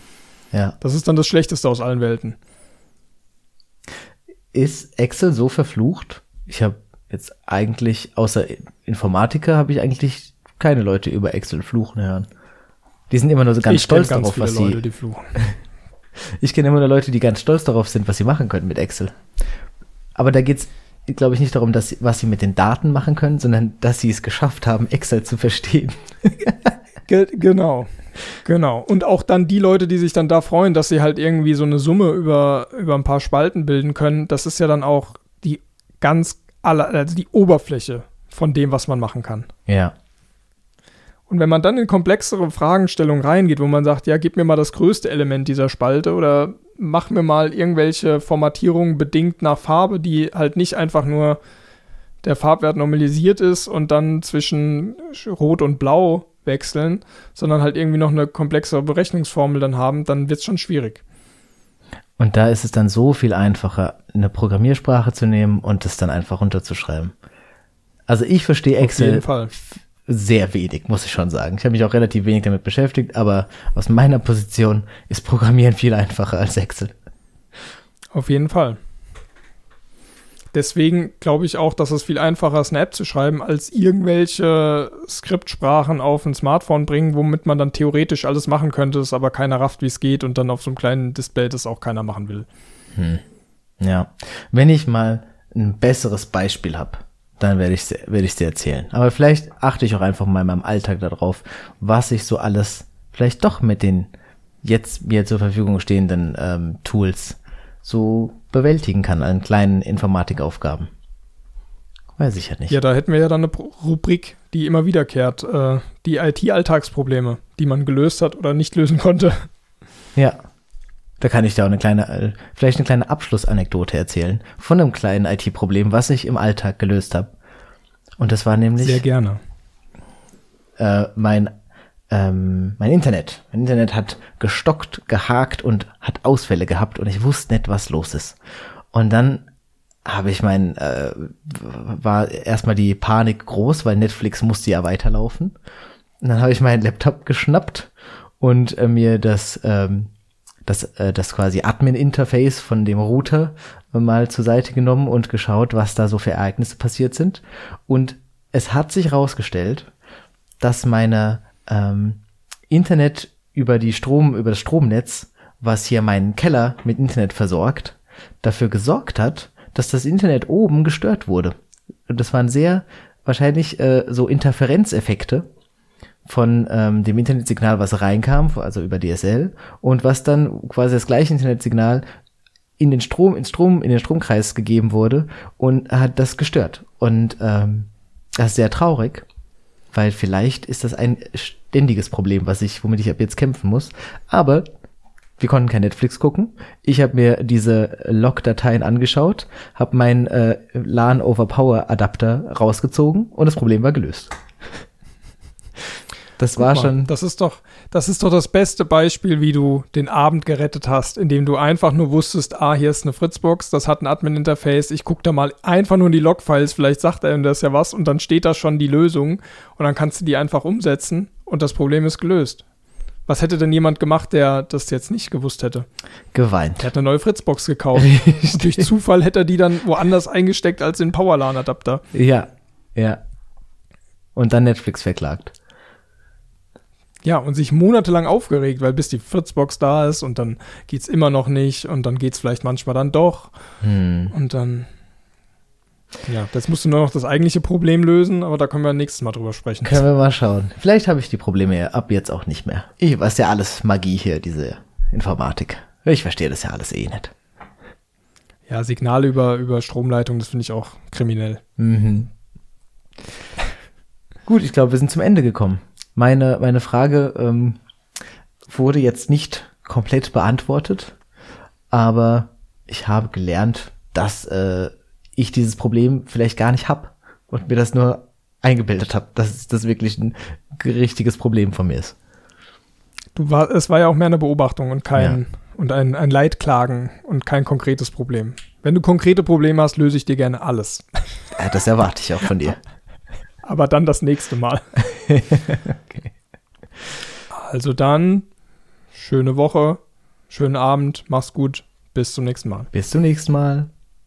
ja. Das ist dann das Schlechteste aus allen Welten. Ist Excel so verflucht? Ich habe jetzt eigentlich, außer Informatiker, habe ich eigentlich keine Leute über Excel fluchen hören. Die sind immer nur so ganz ich stolz darauf, was Leute, sie. die fluchen. Ich kenne immer nur Leute, die ganz stolz darauf sind, was sie machen können mit Excel. Aber da geht's, glaube ich, nicht darum, dass was sie mit den Daten machen können, sondern dass sie es geschafft haben, Excel zu verstehen. Ge genau. Genau. Und auch dann die Leute, die sich dann da freuen, dass sie halt irgendwie so eine Summe über, über ein paar Spalten bilden können, das ist ja dann auch die ganz aller, also die Oberfläche von dem, was man machen kann. Ja. Und wenn man dann in komplexere Fragestellungen reingeht, wo man sagt, ja, gib mir mal das größte Element dieser Spalte oder mach mir mal irgendwelche Formatierungen bedingt nach Farbe, die halt nicht einfach nur der Farbwert normalisiert ist und dann zwischen Rot und Blau wechseln, sondern halt irgendwie noch eine komplexere Berechnungsformel dann haben, dann wird es schon schwierig. Und da ist es dann so viel einfacher, eine Programmiersprache zu nehmen und es dann einfach runterzuschreiben. Also ich verstehe Auf Excel jeden Fall. Sehr wenig, muss ich schon sagen. Ich habe mich auch relativ wenig damit beschäftigt, aber aus meiner Position ist Programmieren viel einfacher als Excel. Auf jeden Fall. Deswegen glaube ich auch, dass es viel einfacher ist, eine App zu schreiben, als irgendwelche Skriptsprachen auf ein Smartphone bringen, womit man dann theoretisch alles machen könnte, es aber keiner rafft, wie es geht und dann auf so einem kleinen Display das auch keiner machen will. Ja. Wenn ich mal ein besseres Beispiel habe, dann werde ich werde ich dir erzählen. Aber vielleicht achte ich auch einfach mal in meinem Alltag darauf, was ich so alles vielleicht doch mit den jetzt mir zur Verfügung stehenden ähm, Tools so bewältigen kann an kleinen Informatikaufgaben. Weiß ich ja nicht. Ja, da hätten wir ja dann eine Rubrik, die immer wiederkehrt. Äh, die IT-Alltagsprobleme, die man gelöst hat oder nicht lösen konnte. Ja. Da kann ich da auch eine kleine, äh, vielleicht eine kleine Abschlussanekdote erzählen von einem kleinen IT-Problem, was ich im Alltag gelöst habe. Und das war nämlich Sehr gerne. äh, mein ähm, mein Internet. Mein Internet hat gestockt, gehakt und hat Ausfälle gehabt und ich wusste nicht, was los ist. Und dann habe ich mein, äh, war erstmal die Panik groß, weil Netflix musste ja weiterlaufen. Und dann habe ich meinen Laptop geschnappt und äh, mir das, ähm, das, äh, das quasi Admin-Interface von dem Router mal zur Seite genommen und geschaut, was da so für Ereignisse passiert sind. Und es hat sich rausgestellt, dass meine ähm, Internet über die Strom, über das Stromnetz, was hier meinen Keller mit Internet versorgt, dafür gesorgt hat, dass das Internet oben gestört wurde. Und das waren sehr wahrscheinlich äh, so Interferenzeffekte von ähm, dem Internetsignal, was reinkam, also über DSL, und was dann quasi das gleiche Internetsignal in den Strom, in Strom, in den Stromkreis gegeben wurde und hat das gestört. Und ähm, das ist sehr traurig, weil vielleicht ist das ein ständiges Problem, was ich, womit ich ab jetzt kämpfen muss. Aber wir konnten kein Netflix gucken. Ich habe mir diese Log-Dateien angeschaut, habe meinen äh, LAN over Power Adapter rausgezogen und das Problem war gelöst. Das war Mal, schon. Das ist doch, das ist doch das beste Beispiel, wie du den Abend gerettet hast, indem du einfach nur wusstest, ah, hier ist eine Fritzbox, das hat ein Admin-Interface, ich gucke da mal einfach nur in die Logfiles, vielleicht sagt er das ja was und dann steht da schon die Lösung und dann kannst du die einfach umsetzen und das Problem ist gelöst. Was hätte denn jemand gemacht, der das jetzt nicht gewusst hätte? Geweint. Der hat eine neue Fritzbox gekauft. durch Zufall hätte er die dann woanders eingesteckt als den Powerlan-Adapter. Ja, ja. Und dann Netflix verklagt. Ja, und sich monatelang aufgeregt, weil bis die Fritzbox da ist und dann geht's immer noch nicht und dann geht's vielleicht manchmal dann doch. Hm. Und dann. Ja, jetzt musst du nur noch das eigentliche Problem lösen, aber da können wir nächstes Mal drüber sprechen. Können wir mal schauen. Vielleicht habe ich die Probleme ja ab jetzt auch nicht mehr. Ich weiß ja alles Magie hier, diese Informatik. Ich verstehe das ja alles eh nicht. Ja, Signale über, über Stromleitung, das finde ich auch kriminell. Mhm. Gut, ich glaube, wir sind zum Ende gekommen. Meine, meine Frage ähm, wurde jetzt nicht komplett beantwortet, aber ich habe gelernt, dass äh, ich dieses Problem vielleicht gar nicht habe und mir das nur eingebildet habe, dass das wirklich ein richtiges Problem von mir ist. Du war, es war ja auch mehr eine Beobachtung und kein und ein, ein Leidklagen und kein konkretes Problem. Wenn du konkrete Probleme hast, löse ich dir gerne alles. Ja, das erwarte ich auch von dir. Aber dann das nächste Mal. okay. Also dann, schöne Woche, schönen Abend, mach's gut, bis zum nächsten Mal. Bis zum nächsten Mal.